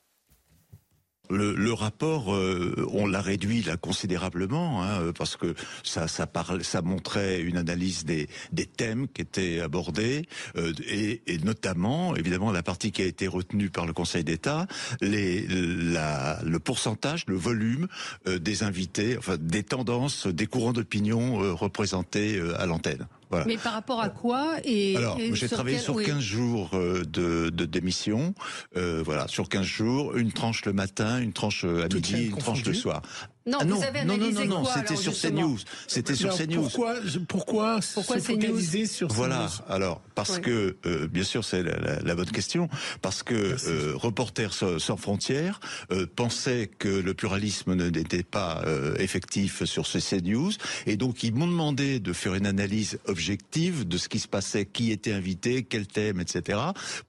Le, rapport, euh, on l'a réduit là considérablement hein, parce que ça, ça, parle, ça montrait une analyse des, thèmes qui étaient abordés euh, et, notamment, évidemment, la partie qui a été retenue par le Conseil d'État, le pourcentage, le volume euh, des invités, enfin des tendances, des courants d'opinion représentés à l'antenne. Mais par rapport à quoi et, Alors, j'ai travaillé sur 15 jours euh, de, de démission. Euh, voilà, sur 15 jours, une tranche le matin, une tranche à midi, une tranche le soir. Non, ah vous avez analysé non, non, non, non, c'était sur CNews. C'était sur CNews. Pourquoi, pourquoi, pourquoi se focaliser sur CNews Voilà. Alors, parce que, euh, bien sûr, c'est la, la, bonne question, parce que euh, Reporters sans, frontières euh, pensait que le pluralisme n'était pas euh, effectif sur ce CNews, et donc ils m'ont demandé de faire une analyse objective de ce qui se passait, qui était invité, quel thème, etc.,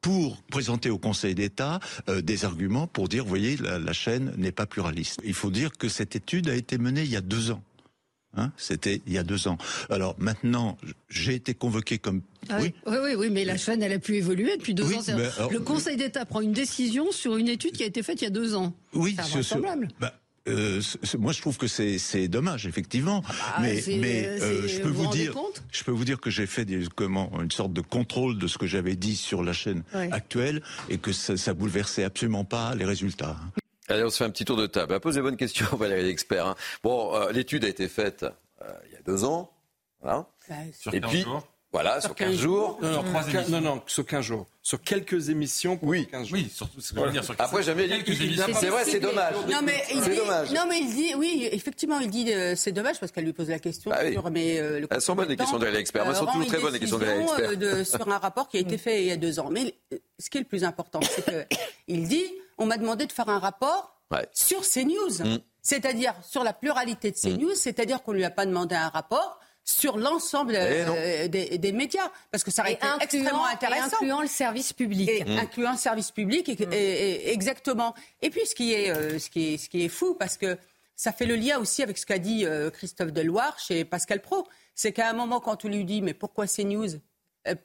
pour présenter au Conseil d'État euh, des arguments pour dire, vous voyez, la, la chaîne n'est pas pluraliste. Il faut dire que cette étude a été menée il y a deux ans. Hein, C'était il y a deux ans. Alors maintenant, j'ai été convoqué comme. Ah oui. oui, oui, mais la chaîne, elle a pu évoluer depuis deux Oui, ans. Alors- le Conseil d'État prend une décision sur une étude qui a été faite il y a deux ans. Oui, c'est invraisemblable. bah, euh, moi, je trouve que c'est dommage, effectivement. mais c'est- mais c'est- euh, je peux vous dire, je peux vous dire que j'ai fait des, comment une sorte de contrôle de ce que j'avais dit sur la chaîne Ouais. actuelle et que ça, ça bouleversait absolument pas les résultats. Hein. Allez, on se fait un petit tour de table. Posez bonne question, [laughs] Valérie l'expert. hein. Bon, euh, l'étude a été faite euh, il y a deux ans. Voilà. Sur Et 15 puis, jours. voilà, sur 15 jours. Non, non, Sur trois quin- émissions. non, non, sur 15 jours. Sur quelques émissions pour 15 jours. Oui, surtout veux dire. Sur Après, bien quelques il- émissions. C'est vrai, c'est dommage. Non mais, il dit, dommage. non mais il dit, oui, effectivement, il dit euh, c'est dommage parce qu'elle lui pose la question Bah oui. sur mais euh, le Elles sont bonnes les questions de l'expert. Elles sont euh, rend toujours très bonnes les questions de l'expert. euh, sur un rapport qui a été fait il y a deux ans. Mais euh, ce qui est le plus important, c'est que [coughs] il dit on m'a demandé de faire un rapport Ouais. sur CNews, Mm. c'est-à-dire sur la pluralité de CNews, c'est-à-dire qu'on lui a pas demandé un rapport sur l'ensemble Eh euh, des, des médias, parce que ça aurait Et été incluant- extrêmement et intéressant. incluant le service public. Et Mm. incluant le service public, et- et- et- exactement. Et puis ce qui est, euh, ce qui est, ce qui est fou, parce que ça fait le lien aussi avec ce qu'a dit euh, Christophe Deloire chez Pascal Pro, c'est qu'à un moment quand on lui dit mais pourquoi c'est news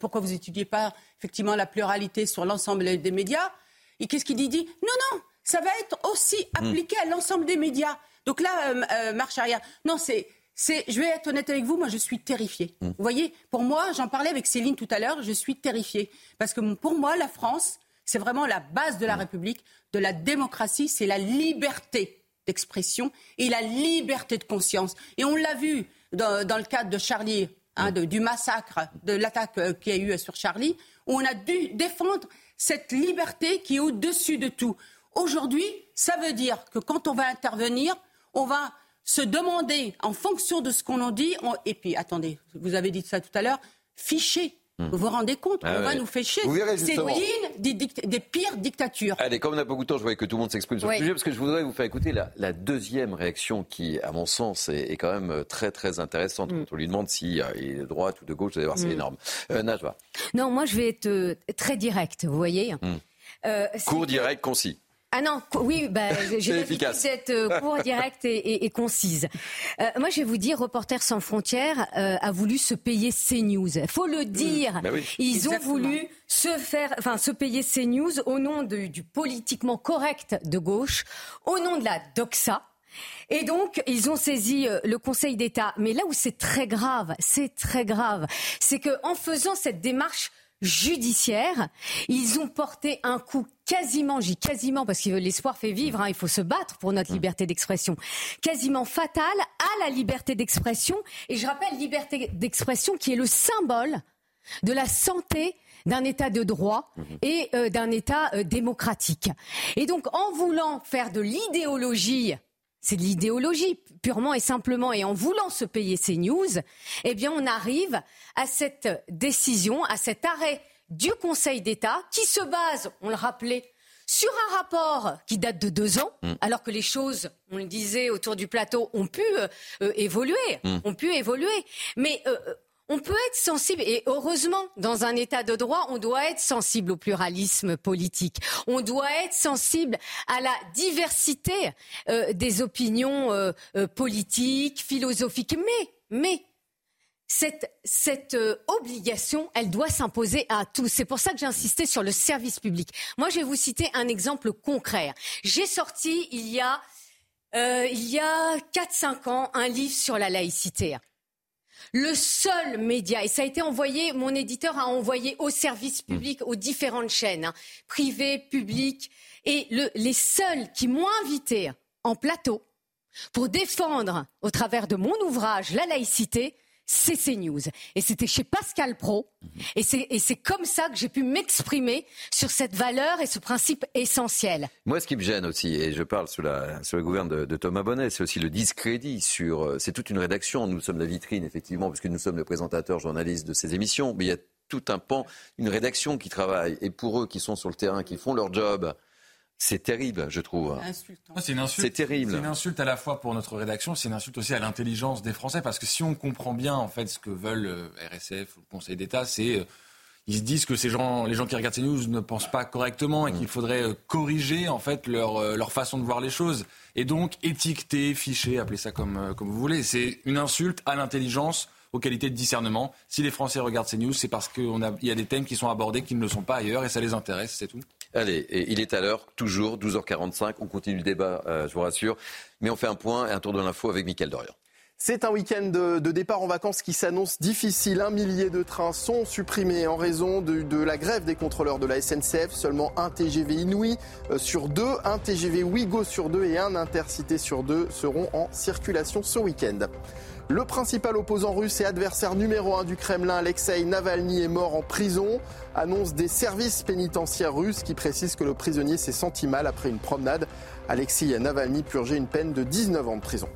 Pourquoi vous étudiez pas effectivement la pluralité sur l'ensemble des médias Et qu'est-ce qu'il dit Il dit non non, ça va être aussi appliqué à l'ensemble des médias. Donc là, euh, euh, marche arrière. Non, c'est c'est, je vais être honnête avec vous, moi je suis terrifiée. Vous voyez, pour moi, j'en parlais avec Céline tout à l'heure, je suis terrifiée. Parce que pour moi, la France, c'est vraiment la base de la République, de la démocratie, c'est la liberté d'expression et la liberté de conscience. Et on l'a vu dans, dans le cadre de Charlie, hein, de- du massacre, de l'attaque euh, qu'il y a eu sur Charlie, où on a dû défendre cette liberté qui est au-dessus de tout. Aujourd'hui, ça veut dire que quand on va intervenir, on va se demander, en fonction de ce qu'on en dit, et puis attendez, vous avez dit ça tout à l'heure, ficher. Vous vous rendez compte Ah On va nous. Vous verrez, C'est digne des, des pires dictatures. Allez, comme on n'a pas beaucoup de temps, je voyais que tout le monde s'exprime sur Oui. le sujet, parce que je voudrais vous faire écouter la, la deuxième réaction qui, à mon sens, est, est quand même euh, très très intéressante. Quand on lui demande si euh, il est de droite ou de gauche, vous allez voir, c'est Mm. énorme. Euh, Najwa, Non, moi je vais être euh, très direct, vous voyez. Mm. Euh, court, que- direct, concis. Ah non, oui, bah, [laughs] j'ai C'est l'habitude efficace. d'être euh, court, directe et, et- et concise. Euh, moi, je vais vous dire, Reporters sans frontières euh, a voulu se payer CNews. Il faut le dire. Bah oui. Ils Exactement. ont voulu se faire, enfin, se payer CNews au nom de- du politiquement correct de gauche, au nom de la doxa. Et donc, ils ont saisi euh, le Conseil d'État. Mais là où c'est très grave, c'est très grave, c'est que en faisant cette démarche judiciaire, ils ont porté un coup quasiment, j'ai quasiment, parce que l'espoir fait vivre, hein, il faut se battre pour notre liberté d'expression, quasiment fatal à la liberté d'expression. Et je rappelle, liberté d'expression qui est le symbole de la santé d'un État de droit et euh, d'un État euh, démocratique. Et donc, en voulant faire de l'idéologie, c'est de l'idéologie purement et simplement, et en voulant se payer ces news, eh bien, on arrive à cette décision, à cet arrêt du Conseil d'État qui se base, on le rappelait, sur un rapport qui date de deux ans, Mm. alors que les choses, on le disait autour du plateau, ont pu euh, euh, évoluer, Mm. ont pu évoluer. Mais euh, on peut être sensible, et heureusement, dans un État de droit, on doit être sensible au pluralisme politique. On doit être sensible à la diversité euh, des opinions euh, euh, politiques, philosophiques. Mais, mais, cette, cette euh, obligation, elle doit s'imposer à tous. C'est pour ça que j'ai insisté sur le service public. Moi, je vais vous citer un exemple concret. J'ai sorti il y a, euh, il y a 4-5 ans un livre sur la laïcité. Le seul média, et ça a été envoyé, mon éditeur a envoyé au service public, aux différentes chaînes, hein, privées, publiques, et le- les seuls qui m'ont invité en plateau pour défendre, au travers de mon ouvrage, la laïcité, c'est CNews. Et c'était chez Pascal Pro. Et c'est comme ça que j'ai pu m'exprimer sur cette valeur et ce principe essentiel. Moi, ce qui me gêne aussi, et je parle sous la, sous gouverne de, Thomas Bonnet, c'est aussi le discrédit sur. euh, C'est toute une rédaction. Nous sommes la vitrine, effectivement, puisque nous sommes le présentateur, journaliste de ces émissions. Mais il y a tout un pan, une rédaction qui travaille. Et pour eux qui sont sur le terrain, qui font leur job, c'est terrible, je trouve. Ah, C'est une insulte. C'est terrible. C'est une insulte à la fois pour notre rédaction, c'est une insulte aussi à l'intelligence des Français, parce que si on comprend bien en fait ce que veulent euh, RSF ou le Conseil d'État, c'est euh, ils se disent que ces gens, les gens qui regardent ces news ne pensent pas correctement et qu'il faudrait euh, corriger en fait leur, leur façon de voir les choses. Et donc étiqueter, ficher, appelez ça comme, comme vous voulez. C'est une insulte à l'intelligence, aux qualités de discernement. Si les Français regardent ces news, c'est parce qu'il y a des thèmes qui sont abordés qui ne le sont pas ailleurs et ça les intéresse, c'est tout. Allez, il est à l'heure, toujours 12h45. On continue le débat, je vous rassure. Mais on fait un point et un tour de l'info avec Mickaël Dorian. C'est un week-end de, départ en vacances qui s'annonce difficile. Un millier de trains sont supprimés en raison de, la grève des contrôleurs de la SNCF. Seulement un TGV Inouï euh, sur deux, un TGV Ouigo sur deux et un Intercité sur deux seront en circulation ce week-end. Le principal opposant russe et adversaire numéro un du Kremlin, Alexei Navalny, est mort en prison. Annonce des services pénitentiaires russes qui précisent que le prisonnier s'est senti mal après une promenade. Alexei Navalny purgeait une peine de 19 ans de prison.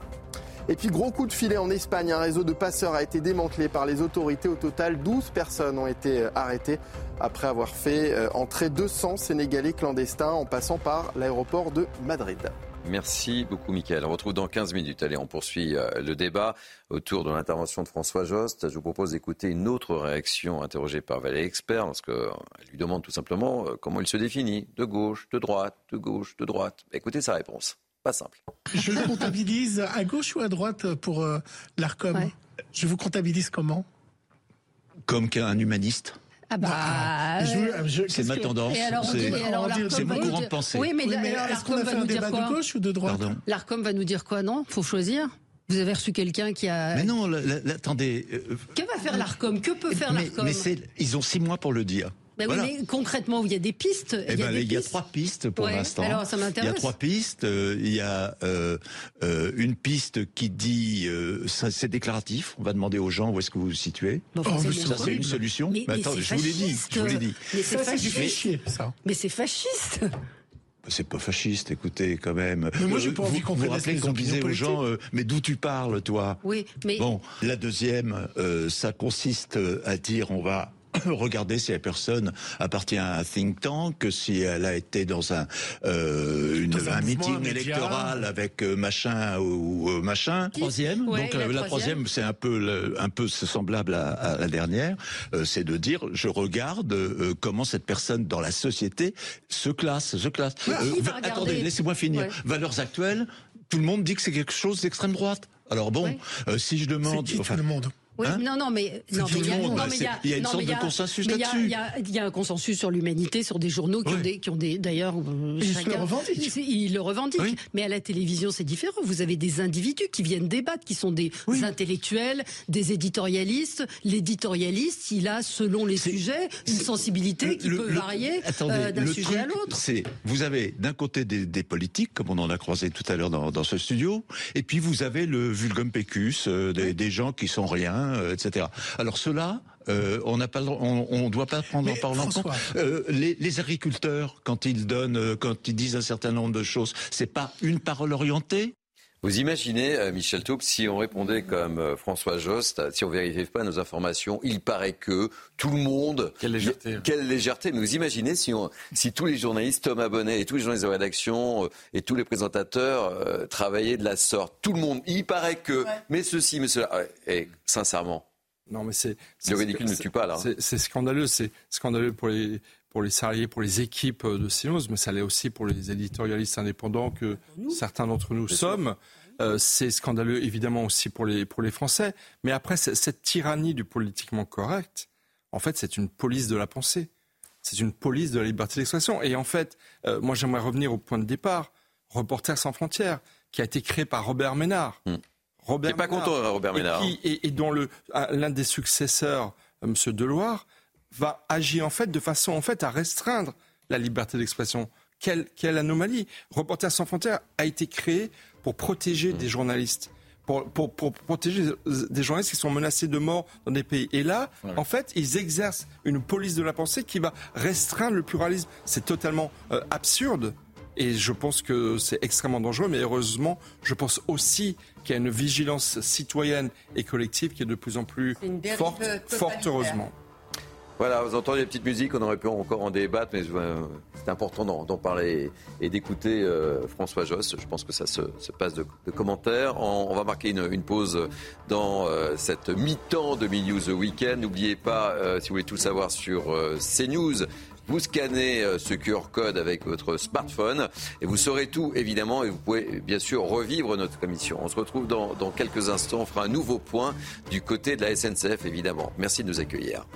Et puis gros coup de filet en Espagne, un réseau de passeurs a été démantelé par les autorités. Au total, 12 personnes ont été euh, arrêtées après avoir fait euh, entrer 200 Sénégalais clandestins en passant par l'aéroport de Madrid. Merci beaucoup, Mickaël. On retrouve dans 15 minutes. Allez, on poursuit euh, le débat autour de l'intervention de François Jost. Je vous propose d'écouter une autre réaction interrogée par Valérie Expert, parce qu'elle lui demande tout simplement comment il se définit, de gauche, de droite, de gauche, de droite. Écoutez sa réponse. Pas simple. Je le comptabilise à gauche ou à droite pour euh, l'ARCOM? Je vous comptabilise comment? Comme qu'un humaniste ah bah, ah, c'est ma tendance. C'est mon courant de pensée. Oui, mais, est-ce qu'on va faire un débat de gauche ou de droite L'ARCOM va nous dire quoi Non, faut choisir. Vous avez reçu quelqu'un qui a. Mais non, attendez. Euh, que va faire l'ARCOM? Que peut faire l'ARCOM? Mais, mais ils ont six mois pour le dire. Ben oui, mais concrètement, il y a des pistes. Eh il, y a, ben, il y a trois pistes pour l'instant. Alors, ça m'intéresse. Il y a trois pistes. Euh, il y a euh, euh, une piste qui dit euh, c'est déclaratif. On va demander aux gens où est-ce que vous vous situez. Oh, ça, c'est une solution. Mais, mais attends, je vous l'ai dit. Je vous l'ai dit. Mais c'est fasciste. ça. Mais c'est fasciste. C'est pas fasciste, écoutez, quand même. Mais moi, j'ai pas envie qu'on Vous vous rappelez qu'on disait aux gens, euh, mais d'où tu parles, toi? Oui, mais... Bon, la deuxième, euh, ça consiste à dire, on va [coughs] regarder si la personne appartient à un think tank, si elle a été dans un, euh, une, un, meeting électoral avec euh, machin ou, euh, machin. Troisième. Donc la, troisième, c'est un peu un peu semblable à, à la dernière, c'est de dire je regarde comment cette personne dans la société se classe, se classe. attendez, laissez-moi finir. Valeurs actuelles. Tout le monde dit que c'est quelque chose d'extrême droite. Alors bon, si je demande, enfin, tout le monde oui, hein non, non, mais il y a, une sorte de consensus là-dessus. Il y, a un consensus sur l'humanité, sur des journaux qui ont des, qui ont des, d'ailleurs, euh, ils le revendiquent. Ils le revendiquent. Mais à la télévision, c'est différent. Vous avez des individus qui viennent débattre, qui sont des intellectuels, des éditorialistes. L'éditorialiste, il a, selon les sujets, une sensibilité qui peut varier euh, d'un sujet à l'autre. C'est, vous avez d'un côté des, politiques, comme on en a croisé tout à l'heure dans, ce studio, et puis vous avez le vulgum pecus, euh, des, des gens qui sont rien euh, etc. Alors cela, euh, on n'a pas, on, doit pas prendre en parlant compte. Euh, les, agriculteurs, quand ils donnent, quand ils disent un certain nombre de choses, c'est pas une parole orientée. Vous imaginez, Michel Taupe, si on répondait comme François Jost, si on vérifiait pas nos informations, il paraît que tout le monde... Quelle légèreté. Quelle légèreté. Mais vous imaginez si, on, si tous les journalistes, Thomas Bonnet et tous les journalistes de rédaction et tous les présentateurs travaillaient de la sorte. Tout le monde. Il paraît que... Mais ceci, mais cela... Et sincèrement. Non, mais c'est. Le ridicule ne tue pas, là. C'est scandaleux. C'est scandaleux pour les, pour les salariés, pour les équipes de CNews, mais ça l'est aussi pour les éditorialistes indépendants que certains d'entre nous sommes. Euh, c'est scandaleux, évidemment, aussi pour les, pour les Français. Mais après, cette tyrannie du politiquement correct, en fait, c'est une police de la pensée. C'est une police de la liberté d'expression. Et en fait, euh, moi, j'aimerais revenir au point de départ. Reporters sans frontières, qui a été créé par Robert Ménard. Hmm. Robert pas content, Robert Ménard. Et, dont le, l'un des successeurs, euh, M. Deloire, va agir en fait de façon en fait à restreindre la liberté d'expression. Quelle, quelle anomalie Reporters sans frontières a été créé pour protéger des journalistes. Pour, pour, pour, protéger des journalistes qui sont menacés de mort dans des pays. Et là, en fait, ils exercent une police de la pensée qui va restreindre le pluralisme. C'est totalement euh, absurde. Et je pense que c'est extrêmement dangereux, mais heureusement, je pense aussi qu'il y a une vigilance citoyenne et collective qui est de plus en plus forte, fort heureusement. Voilà, vous entendez les petites musiques, on aurait pu encore en débattre, mais c'est important d'en parler et d'écouter euh, François Josse. Je pense que ça se, passe de, commentaires. On, va marquer une, pause dans euh, cette mi-temps de Mini The Weekend. N'oubliez pas, euh, si vous voulez tout savoir sur CNews, vous scannez ce QR code avec votre smartphone et vous saurez tout évidemment et vous pouvez bien sûr revivre notre commission. On se retrouve dans quelques instants. On fera un nouveau point du côté de la SNCF évidemment. Merci de nous accueillir.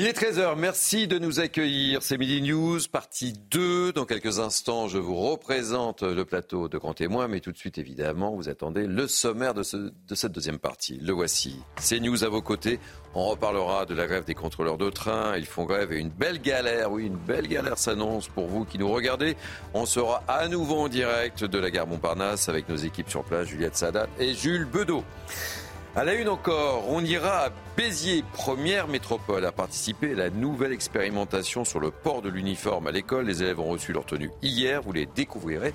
Il est 13h, merci de nous accueillir. C'est Midi News, partie 2. Dans quelques instants, je vous représente le plateau de grands témoins, mais tout de suite, évidemment, vous attendez le sommaire de, de cette deuxième partie. Le voici. C'est News à vos côtés. On reparlera de la grève des contrôleurs de train. Ils font grève et une belle galère, oui, une belle galère s'annonce pour vous qui nous regardez. On sera à nouveau en direct de la gare Montparnasse avec nos équipes sur place, Juliette Sadat et Jules Bedeau. À la une encore, on ira à Béziers, première métropole à participer à la nouvelle expérimentation sur le port de l'uniforme à l'école. Les élèves ont reçu leur tenue hier, vous les découvrirez.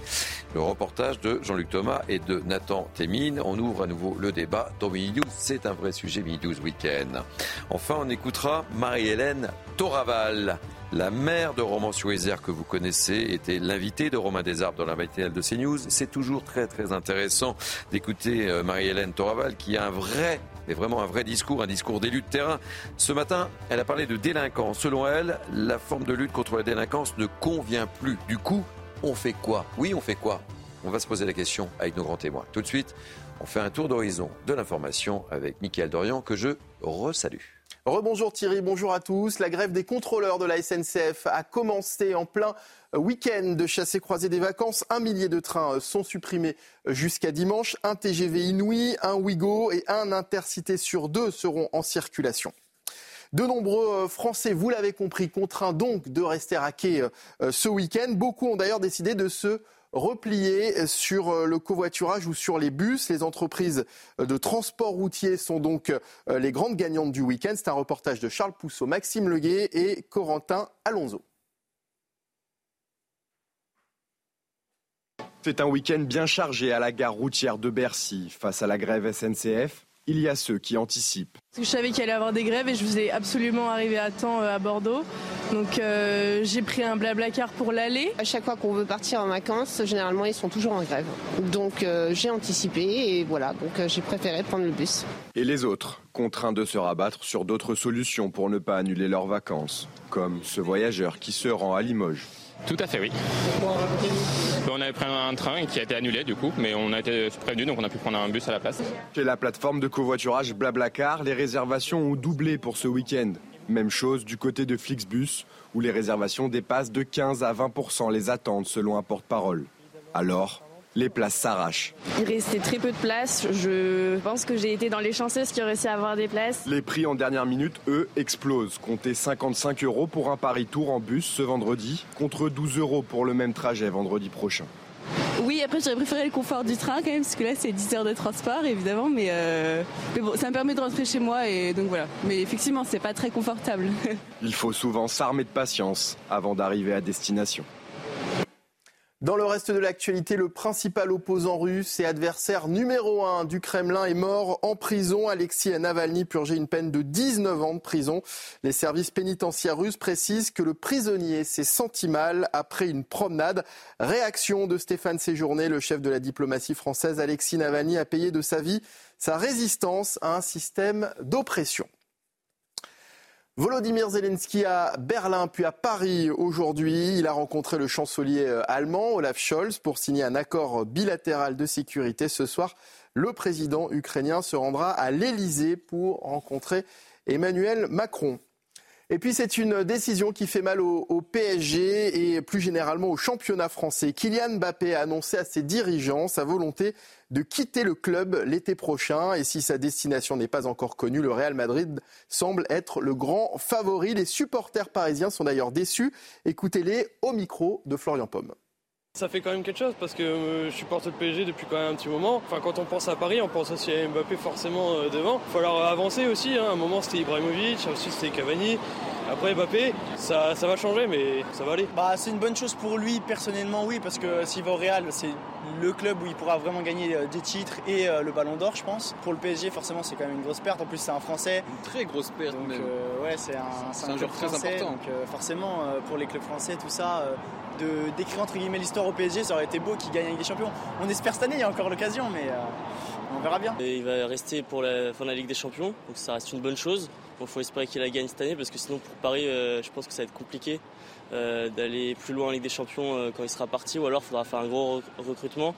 Le reportage de Jean-Luc Thomas et de Nathan Témine. On ouvre à nouveau le débat dans Mini C'est un vrai sujet Mini Weekend. Enfin, on écoutera Marie-Hélène Toraval. La mère de Romans-sur-Isère que vous connaissez était l'invitée de Romain Desarbes dans la matinale de CNews. C'est toujours très très intéressant d'écouter euh, Marie-Hélène Toraval qui a un vrai mais vraiment un vrai discours, un discours d'élu de terrain. Ce matin, elle a parlé de délinquance. Selon elle, la forme de lutte contre la délinquance ne convient plus. Du coup, on fait quoi? Oui, on fait quoi? On va se poser la question avec nos grands témoins. Tout de suite, on fait un tour d'horizon de l'information avec Mickaël Dorian que je resalue. Rebonjour Thierry, bonjour à tous. La grève des contrôleurs de la SNCF a commencé en plein week-end de chassé croisé des vacances. Un millier de trains sont supprimés jusqu'à dimanche. Un TGV Inouï, un Ouigo et un Intercité sur deux seront en circulation. De nombreux Français, vous l'avez compris, contraints donc de rester à quai euh, ce week-end. Beaucoup ont d'ailleurs décidé de se repliés sur euh, le covoiturage ou sur les bus. Les entreprises de transport routier sont donc euh, les grandes gagnantes du week-end. C'est un reportage de Charles Pousseau, Maxime Leguet et Corentin Alonso. C'est un week-end bien chargé à la gare routière de Bercy. Face à la grève SNCF, il y a ceux qui anticipent. Je savais qu'il allait y avoir des grèves et je voulais absolument arriver à temps euh, à Bordeaux. Donc euh, j'ai pris un blablacar pour l'aller. À chaque fois qu'on veut partir en vacances, généralement ils sont toujours en grève. Donc euh, j'ai anticipé et voilà, donc j'ai préféré prendre le bus. Et les autres, contraints de se rabattre sur d'autres solutions pour ne pas annuler leurs vacances, comme ce voyageur qui se rend à Limoges. Tout à fait, oui. On avait pris un train qui a été annulé du coup, mais on a été prévenu donc on a pu prendre un bus à la place. Chez la plateforme de covoiturage Blablacar, les réservations ont doublé pour ce week-end. Même chose du côté de Flixbus, où les réservations dépassent de 15 à 20% les attentes selon un porte-parole. Alors, les places s'arrachent. Il restait très peu de places. Je pense que j'ai été dans les chanceuses qui ont réussi à avoir des places. Les prix en dernière minute, eux, explosent. Comptez 55 euros pour un Paris-Tour en bus ce vendredi, contre 12 euros pour le même trajet vendredi prochain. Oui, après j'aurais préféré le confort du train quand même, parce que là c'est 10 heures de transport évidemment, mais, euh, mais bon, ça me permet de rentrer chez moi et donc voilà. Mais effectivement, c'est pas très confortable. [laughs] Il faut souvent s'armer de patience avant d'arriver à destination. Dans le reste de l'actualité, le principal opposant russe et adversaire numéro un du Kremlin est mort en prison. Alexis Navalny purgeait une peine de 19 ans de prison. Les services pénitentiaires russes précisent que le prisonnier s'est senti mal après une promenade. Réaction de Stéphane Séjourné, le chef de la diplomatie française. Alexis Navalny a payé de sa vie sa résistance à un système d'oppression. Volodymyr Zelensky à Berlin puis à Paris aujourd'hui. Il a rencontré le chancelier euh, allemand Olaf Scholz pour signer un accord bilatéral de sécurité. Ce soir, le président ukrainien se rendra à l'Elysée pour rencontrer Emmanuel Macron. Et puis c'est une décision qui fait mal au, PSG et plus généralement au championnat français. Kylian Mbappé a annoncé à ses dirigeants sa volonté de quitter le club l'été prochain. Et si sa destination n'est pas encore connue, le Real Madrid semble être le grand favori. Les supporters parisiens sont d'ailleurs déçus. Écoutez-les au micro de Florian Pomme. Ça fait quand même quelque chose parce que euh, je supporte le PSG depuis quand même un petit moment. Enfin, quand on pense à Paris, on pense aussi à Mbappé forcément euh, devant. Il faut alors avancer aussi. Hein. À un moment, c'était Ibrahimovic, ensuite c'était Cavani. Après Mbappé, ça, ça va changer, mais ça va aller. Bah, c'est une bonne chose pour lui, personnellement, oui, parce que s'il va au Real, c'est le club où il pourra vraiment gagner euh, des titres et euh, le ballon d'or, je pense. Pour le PSG, forcément, c'est quand même une grosse perte. En plus, c'est un Français. Une très grosse perte, donc, même. euh, ouais, c'est un, C'est un club joueur très français, important. Donc, euh, forcément, euh, pour les clubs français, tout ça, euh, de d'écrire entre guillemets l'histoire au PSG, ça aurait été beau qu'il gagne avec des champions. On espère cette année, il y a encore l'occasion, mais euh, on verra bien. Et il va rester pour la fin de la Ligue des Champions, donc ça reste une bonne chose. Il faut espérer qu'il la gagne cette année parce que sinon pour Paris, euh, je pense que ça va être compliqué euh, d'aller plus loin en Ligue des Champions euh, quand il sera parti ou alors il faudra faire un gros rec- recrutement.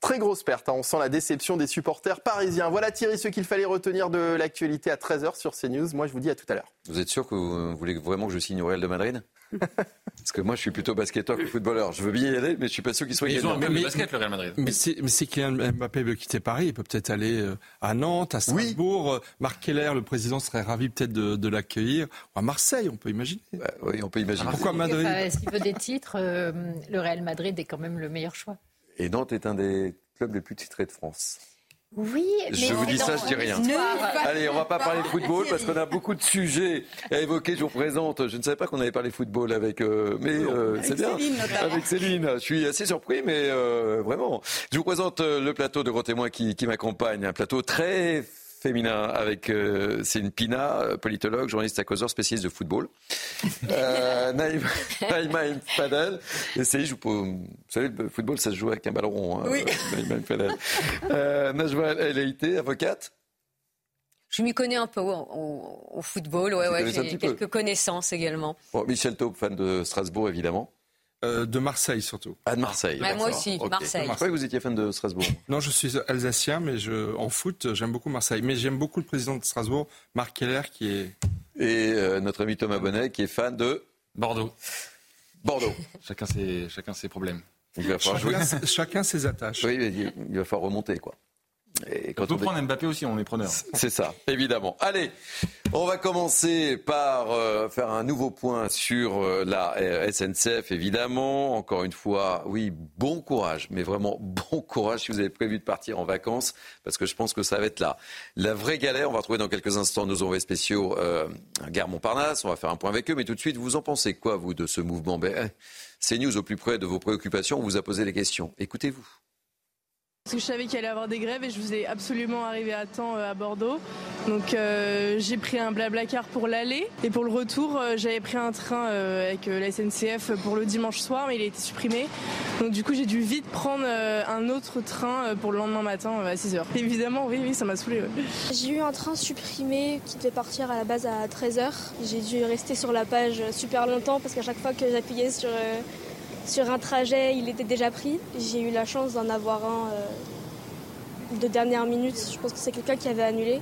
Très grosse perte, hein. on sent la déception des supporters parisiens. Voilà Thierry ce qu'il fallait retenir de l'actualité à 13h sur CNews. Moi je vous dis à tout à l'heure. Vous êtes sûr que vous voulez vraiment que je signe au Real de Madrid? Parce que moi, je suis plutôt basketteur que footballeur. Je veux bien y aller, mais je suis pas sûr qu'il soit Ils ont un gagnant. club de basket, le Real Madrid. Mais si, mais Kylian Mbappé veut quitter Paris, il peut peut-être aller euh, à Nantes, à Strasbourg. Euh, Marc Keller, le président, serait ravi peut-être de, de l'accueillir. Ou à Marseille, on peut imaginer. oui, on peut imaginer. Pourquoi Madrid Enfin, S'il veut des titres, euh, le Real Madrid est quand même le meilleur choix. Et Nantes est un des clubs les plus titrés de France. Oui, mais Je vous dis ça, je dis rien. Allez, on va pas parler de football [laughs] parce qu'on a beaucoup de sujets à évoquer. Je vous présente. Je ne savais pas qu'on avait parlé football avec, euh, mais euh, c'est bien. Céline. Avec Céline. Je suis assez surpris, mais euh, vraiment. Je vous présente euh, le plateau de gros témoins qui, qui m'accompagne. Un plateau très féminin avec euh, Céline Pina, euh, politologue, journaliste à causeur, spécialiste de football. [laughs] Euh, Naïma, Naïma M. Fadel. Et c'est, je vous, vous savez, le football, ça se joue avec un ballon rond. Hein, Oui. Naïma M. Fadel. Euh, Najwa El avocate. Je m'y connais un peu au, au- au football, ouais, ouais, j'ai peu. quelques connaissances également. Bon, Michel Taube, fan de Strasbourg, évidemment. Euh, de Marseille, surtout. Ah, de Marseille. Ouais, moi aussi, Ok. Marseille. Je croyais que vous étiez fan de Strasbourg. [laughs] Non, je suis alsacien, mais je, en foot, j'aime beaucoup Marseille. Mais j'aime beaucoup le président de Strasbourg, Marc Keller, qui est... Et euh, notre ami Thomas Bonnet, qui est fan de Bordeaux. Bordeaux. [laughs] Chacun ses, chacun ses problèmes. Donc, il va falloir jouer. Chacun, chacun ses attaches. Oui, il va falloir remonter, quoi. Et On peut on prendre Mbappé aussi, on est preneur. [laughs] C'est ça, évidemment. Allez, on va commencer par euh, faire un nouveau point sur euh, la euh, SNCF, évidemment. Encore une fois, oui, bon courage, mais vraiment [laughs] bon courage si vous avez prévu de partir en vacances, parce que je pense que ça va être là. La vraie galère, on va retrouver dans quelques instants nos envoyés spéciaux euh, Gare Montparnasse, on va faire un point avec eux, mais tout de suite, vous en pensez quoi, vous, de ce mouvement? Ben, C'est News au plus près de vos préoccupations, on vous a posé les questions. Écoutez-vous. Parce que je savais qu'il allait y avoir des grèves et je voulais absolument arriver à temps euh, à Bordeaux. Donc euh, j'ai pris un blablacar pour l'aller et pour le retour euh, j'avais pris un train avec la SNCF pour le dimanche soir mais il a été supprimé. Donc du coup j'ai dû vite prendre un autre train pour le lendemain matin à 6h. Évidemment oui oui ça m'a saoulé. J'ai eu un train supprimé qui devait partir à la base à 13h. J'ai dû rester sur la page super longtemps parce qu'à chaque fois que j'appuyais sur, sur un trajet, il était déjà pris. J'ai eu la chance d'en avoir un euh, de dernière minute. Je pense que c'est quelqu'un qui avait annulé.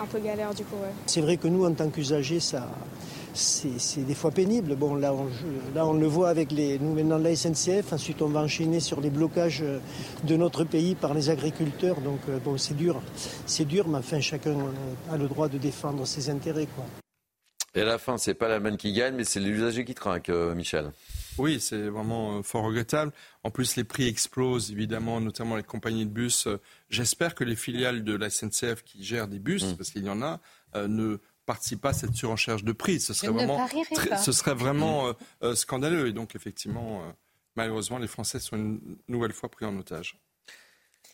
Un peu galère du coup, ouais. C'est vrai que nous, en tant qu'usagers, ça, c'est des fois pénible. Bon, là, on, je- là, on le voit avec les, nous maintenant la SNCF. Ensuite, on va enchaîner sur les blocages euh, de notre pays par les agriculteurs. Donc, euh, bon, c'est dur. C'est dur, mais enfin, chacun a le droit de défendre ses intérêts, quoi. Et à la fin, c'est pas l'Allemagne qui gagne, mais c'est l'usager qui trinque, Michel. Oui, c'est vraiment euh, fort regrettable. En plus, les prix explosent, évidemment, notamment les compagnies de bus. Euh, J'espère que les filiales de la SNCF qui gèrent des bus, Mm. parce qu'il y en a, euh, ne participent pas à cette surenchère de prix. Ce serait vraiment, très- ce serait vraiment euh, euh, scandaleux. Et donc, effectivement, euh, malheureusement, les Français sont une nouvelle fois pris en otage.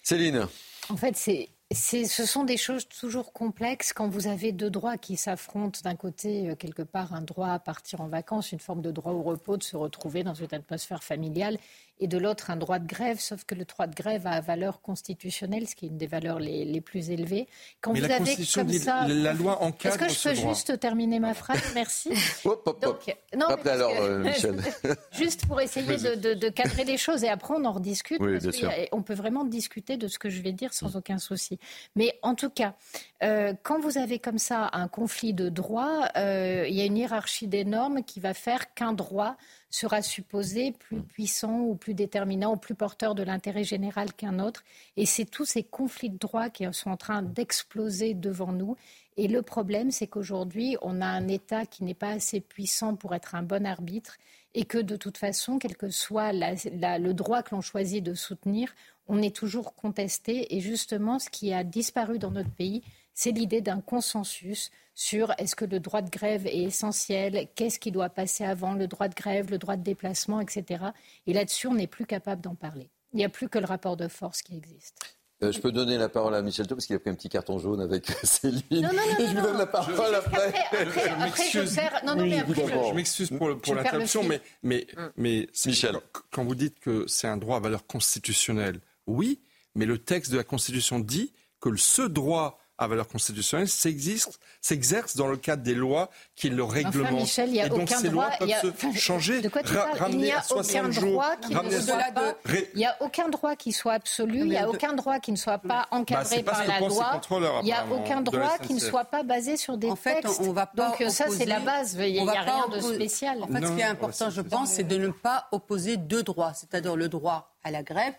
Céline. En fait, c'est, ce sont des choses toujours complexes quand vous avez deux droits qui s'affrontent. D'un côté, euh, quelque part, un droit à partir en vacances, une forme de droit au repos, de se retrouver dans une atmosphère familiale, et de l'autre, un droit de grève, sauf que le droit de grève a valeur constitutionnelle, ce qui est une des valeurs les, les plus élevées. Quand Mais vous la avez comme dit- ça... la loi Est-ce encadre que je ce peux droit. juste terminer ma phrase? [laughs] Merci. Hop, hop, hop. Donc, non, Après alors, que- euh, Michel. [laughs] Juste pour essayer de, de- de cadrer les choses et après on en rediscute. Oui, parce a- on peut vraiment discuter de ce que je vais dire sans aucun souci. Mais en tout cas, euh, quand vous avez comme ça un conflit de droits, euh, il y a une hiérarchie des normes qui va faire qu'un droit sera supposé plus puissant ou plus déterminant ou plus porteur de l'intérêt général qu'un autre. Et c'est tous ces conflits de droits qui sont en train d'exploser devant nous. Et le problème, c'est qu'aujourd'hui, on a un État qui n'est pas assez puissant pour être un bon arbitre et que de toute façon, quel que soit la- la- le droit que l'on choisit de soutenir, on est toujours contesté. Et justement, ce qui a disparu dans notre pays, c'est l'idée d'un consensus sur est-ce que le droit de grève est essentiel, qu'est-ce qui doit passer avant le droit de grève, le droit de déplacement, etc. Et là-dessus, on n'est plus capable d'en parler. Il n'y a plus que le rapport de force qui existe. Euh, je peux donner la parole à Michel Thau parce qu'il a pris un petit carton jaune avec Céline. Non, non, non, et [laughs] je lui donne la parole après. Après, après, je perds... Non, non, mais après, je, m'excuse pour, pour l'interruption, mais, mais, Hum. mais Michel. quand vous dites que c'est un droit à valeur constitutionnelle, oui, mais le texte de la Constitution dit que ce droit à valeur constitutionnelle s'existe- s'exerce dans le cadre des lois qui le réglementent. Michel, il y a et donc aucun ces droit- lois peuvent a- se enfin, changer, de quoi tu ra- Il ramener n'y a à 60 aucun droit qui ne soit 60 pas. Ré- Il n'y a aucun droit qui soit absolu. Il n'y a aucun droit qui ne soit pas encadré c'est pas par la loi. Il n'y a aucun droit qui ne soit pas basé sur des En fait, textes. on va pas Donc euh, ça, c'est la base. Il n'y a, rien de spécial. En fait, ce qui est important, je pense, c'est de ne pas opposer deux droits, c'est-à-dire le droit à la grève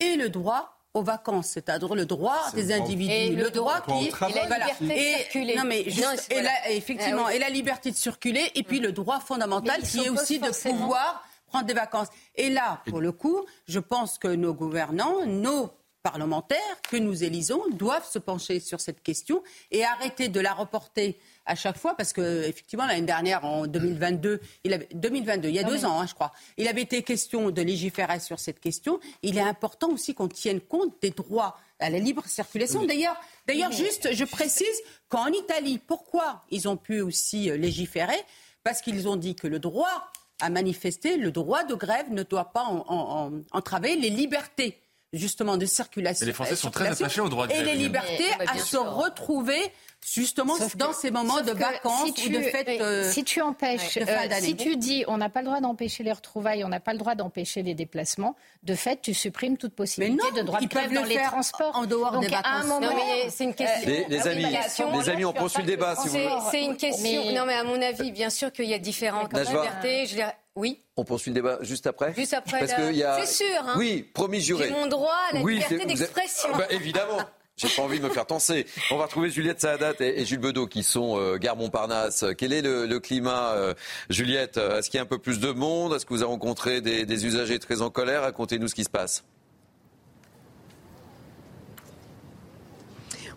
et le droit aux vacances, c'est-à-dire le droit des individus, Et le droit qui. Et la liberté de Et- circuler. Non mais juste, et voilà. la- effectivement, Ah oui. et la liberté de circuler, et puis le droit fondamental qui est aussi de pouvoir prendre des vacances. Et là, pour le coup, je pense que nos gouvernants, nos parlementaires que nous élisons doivent se pencher sur cette question et arrêter de la reporter à chaque fois parce que effectivement l'année dernière en 2022 il avait 2022 il y a Non, deux ans hein, je crois il avait été question de légiférer sur cette question. Il est important aussi qu'on tienne compte des droits à la libre circulation. D'ailleurs d'ailleurs juste je précise qu'en Italie pourquoi ils ont pu aussi euh, légiférer? Parce qu'ils ont dit que le droit à manifester le droit de grève ne doit pas en- en- en- entraver les libertés justement de circulation. Mais les Français sont très attachés au droit de Et les libertés Mais- mais à se retrouver justement Sauf dans que- ces moments de vacances si ou de tu- fêtes. oui, euh, si tu empêches, de euh, si tu dis on n'a pas le droit d'empêcher les retrouvailles, on n'a pas le droit d'empêcher les déplacements, de fait, tu supprimes toute possibilité Mais non, de droit de grève le dans les transports. en dehors Donc, des vacances. moment, Non, mais c'est une question. Les- les oui, amis, bah, question- les amis, on poursuit le débat, si vous C'est voulez. c'est une question. Mais- Non, mais à mon avis, bien sûr qu'il y a différentes libertés. Je Oui, On poursuit le débat juste après juste après. Parce la- qu'il y a... C'est sûr. Hein. Oui, promis juré. J'ai mon droit à la Oui, liberté d'expression. Ah bah, évidemment. J'ai pas envie de me faire tenser. On va retrouver Juliette Saadat et, Jules Bedeau qui sont euh, gare Montparnasse. Quel est le, climat, euh, Juliette? Est-ce qu'il y a un peu plus de monde? Est-ce que vous avez rencontré des, usagers très en colère? Racontez-nous ce qui se passe.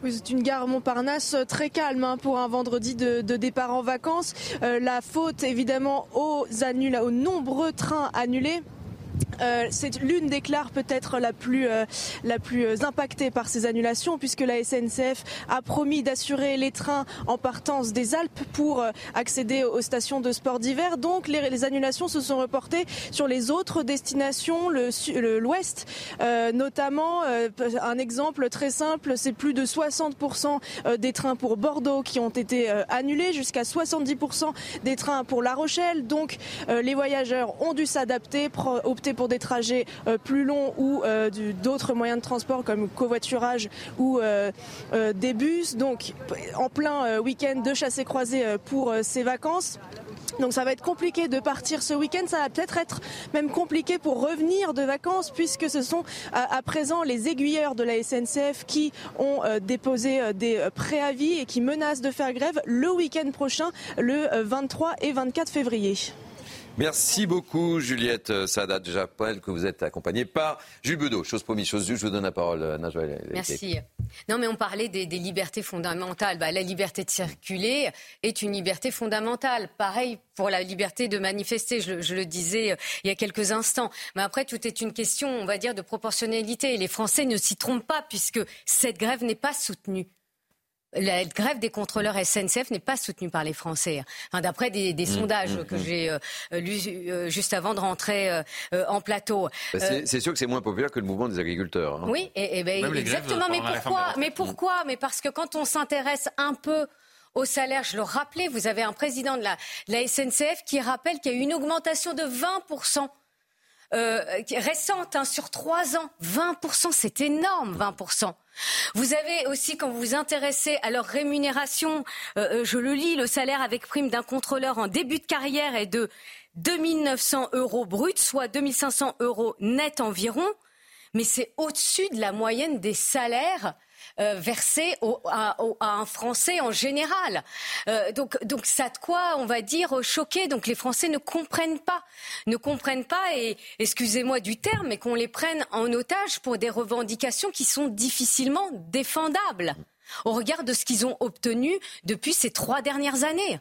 Oui, c'est une gare Montparnasse euh, très calme hein, pour un vendredi de, départ en vacances. Euh, la faute évidemment aux, aux nombreux trains annulés. Euh, c'est l'une des clares peut-être la plus euh, la plus euh, impactée par ces annulations puisque la SNCF a promis d'assurer les trains en partance des Alpes pour euh, accéder aux stations de sport d'hiver. Donc les, les annulations se sont reportées sur les autres destinations, l'ouest euh, notamment. un exemple très simple, c'est plus de 60% euh, des trains pour Bordeaux qui ont été annulés, jusqu'à 70% des trains pour La Rochelle. Donc les voyageurs ont dû s'adapter, opter pour des trajets euh, plus longs ou euh, d'autres moyens de transport comme covoiturage ou euh, des bus. Donc en plein week-end de chassé croisé pour ces vacances. Donc ça va être compliqué de partir ce week-end, ça va peut-être être même compliqué pour revenir de vacances puisque ce sont à, présent les aiguilleurs de la SNCF qui ont déposé des préavis et qui menacent de faire grève le week-end prochain, le euh, 23 et 24 février. Merci beaucoup, Juliette Saadat. Je rappelle que vous êtes accompagnée par Jules Bedeau. Chose promise, chose due. Je vous donne la parole, euh. Merci. Non, mais on parlait des, des libertés fondamentales. Bah, la liberté de circuler est une liberté fondamentale. Pareil pour la liberté de manifester, je, je le disais euh, il y a quelques instants. Mais après, tout est une question, on va dire, de proportionnalité. Et les Français ne s'y trompent pas puisque cette grève n'est pas soutenue. La grève des contrôleurs SNCF n'est pas soutenue par les Français. Enfin, D'après des, des Mmh, sondages mmh, que mmh. j'ai euh, lus euh, juste avant de rentrer euh, euh, en plateau. Bah, Euh, c'est- sûr que c'est moins populaire que le mouvement des agriculteurs. hein. oui, et, et ben, grèves exactement. Mais pourquoi, mais retraites. pourquoi Mais parce que quand on s'intéresse un peu au salaire, je le rappelais, vous avez un président de la, de la SNCF qui rappelle qu'il y a eu une augmentation de 20 euh, qui est récente hein, sur trois ans. 20%, c'est énorme, 20%. Vous avez aussi, quand vous vous intéressez à leur rémunération, euh, euh, je le lis, le salaire avec prime d'un contrôleur en début de carrière est de 2900 euros brut, soit 2500 euros net environ. Mais c'est au-dessus de la moyenne des salaires euh, versés au- à, au- à un Français en général. Euh, donc, donc ça a de quoi, on va dire, choquer. Donc les Français ne comprennent pas, ne comprennent pas, et excusez-moi du terme, mais qu'on les prenne en otage pour des revendications qui sont difficilement défendables. au regard de ce qu'ils ont obtenu depuis ces trois dernières années.